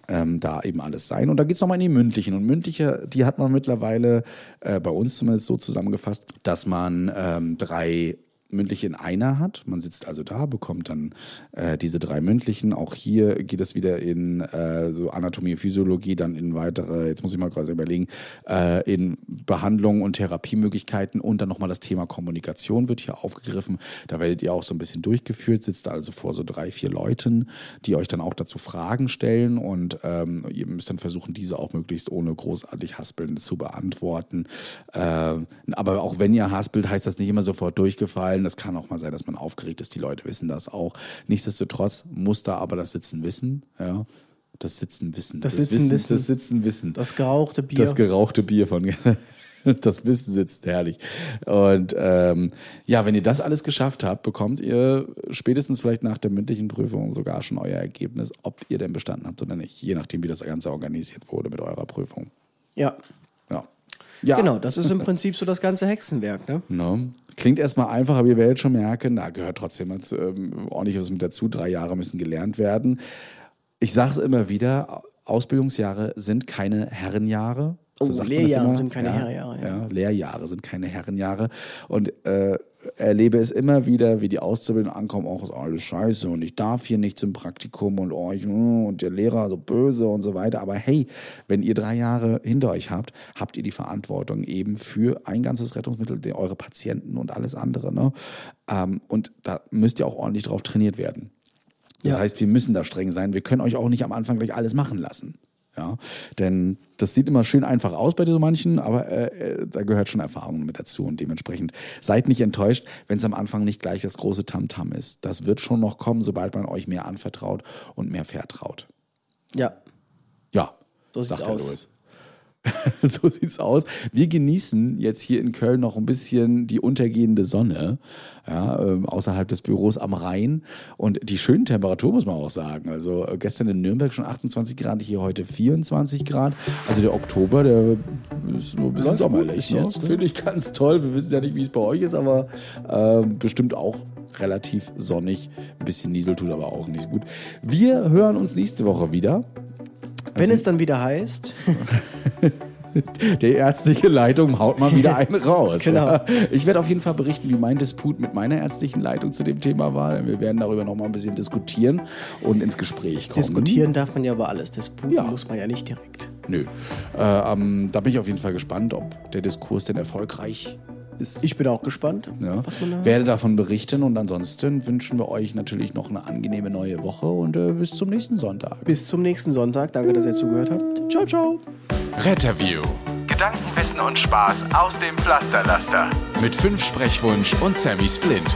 ähm, da eben alles sein. Und da geht es nochmal in die mündlichen. Und mündliche, die hat man mittlerweile äh, bei uns zumindest so zusammengefasst, dass man ähm, drei mündliche in einer hat. Man sitzt also da, bekommt dann äh, diese drei mündlichen. Auch hier geht es wieder in äh, so Anatomie, Physiologie, dann in weitere, jetzt muss ich mal gerade überlegen, äh, in Behandlung und Therapiemöglichkeiten und dann nochmal das Thema Kommunikation wird hier aufgegriffen. Da werdet ihr auch so ein bisschen durchgeführt, sitzt also vor so drei, vier Leuten, die euch dann auch dazu Fragen stellen und ähm, ihr müsst dann versuchen, diese auch möglichst ohne großartig Haspeln zu beantworten. Äh, aber auch wenn ihr haspelt, heißt das nicht immer sofort durchgefallen fallen. Das kann auch mal sein, dass man aufgeregt ist. Die Leute wissen das auch. Nichtsdestotrotz muss da aber das Sitzen wissen. Ja. Das Sitzen wissen. Das, das Sitzen wissen, wissen. Das Sitzen wissen. Das gerauchte Bier. Das gerauchte Bier von. das Wissen sitzt herrlich. Und ähm, ja, wenn ihr das alles geschafft habt, bekommt ihr spätestens vielleicht nach der mündlichen Prüfung sogar schon euer Ergebnis, ob ihr denn bestanden habt oder nicht. Je nachdem, wie das Ganze organisiert wurde mit eurer Prüfung. Ja. Ja. Ja. Genau, das ist im Prinzip so das ganze Hexenwerk. Ne? No. Klingt erstmal einfach, aber ihr werdet schon merken, da gehört trotzdem jetzt, ähm, ordentlich was mit dazu. Drei Jahre müssen gelernt werden. Ich sage es immer wieder, Ausbildungsjahre sind keine Herrenjahre. Oh, man das Lehrjahre sind keine ja, Herrenjahre, ja. Ja, Lehrjahre sind keine Herrenjahre. Und äh, erlebe es immer wieder, wie die Auszubildenden ankommen, auch ist alles scheiße und ich darf hier nicht zum Praktikum und oh, ich, und der Lehrer so böse und so weiter. Aber hey, wenn ihr drei Jahre hinter euch habt, habt ihr die Verantwortung eben für ein ganzes Rettungsmittel, eure Patienten und alles andere. Ne? Ähm, und da müsst ihr auch ordentlich drauf trainiert werden. Das Ja. heißt, wir müssen da streng sein. Wir können euch auch nicht am Anfang gleich alles machen lassen. Ja, denn das sieht immer schön einfach aus bei so manchen, aber äh, äh, da gehört schon Erfahrung mit dazu und dementsprechend seid nicht enttäuscht, wenn es am Anfang nicht gleich das große Tamtam ist. Das wird schon noch kommen, sobald man euch mehr anvertraut und mehr vertraut. Ja. Ja, So sieht's sagt der aus. Louis. so sieht's aus. Wir genießen jetzt hier in Köln noch ein bisschen die untergehende Sonne, ja, ähm, außerhalb des Büros am Rhein. Und die schönen Temperaturen muss man auch sagen. Also äh, gestern in Nürnberg schon 28 Grad, hier heute 24 Grad. Also der Oktober, der ist nur ein bisschen Läuft sommerlich. Ne? ne? Finde ich ganz toll. Wir wissen ja nicht, wie es bei euch ist, aber ähm, bestimmt auch relativ sonnig. Ein bisschen Niesel tut aber auch nicht gut. Wir hören uns nächste Woche wieder. Wenn es dann wieder heißt, Die ärztliche Leitung haut mal wieder einen raus. Genau. Ich werde auf jeden Fall berichten, wie mein Disput mit meiner ärztlichen Leitung zu dem Thema war. Wir werden darüber noch mal ein bisschen diskutieren und ins Gespräch kommen. diskutieren darf man ja über alles. Disputen Ja. muss man ja nicht direkt. Nö. Äh, ähm, da bin ich auf jeden Fall gespannt, ob der Diskurs denn erfolgreich ist. Ich bin auch gespannt, ja. was man da. werde davon berichten und ansonsten wünschen wir euch natürlich noch eine angenehme neue Woche und äh, bis zum nächsten Sonntag. Bis zum nächsten Sonntag. Danke, dass ihr zugehört habt. Ciao, ciao. Retterview. Gedanken, Wissen und Spaß aus dem Pflasterlaster. Mit fünf Sprechwunsch und Sammy Splint.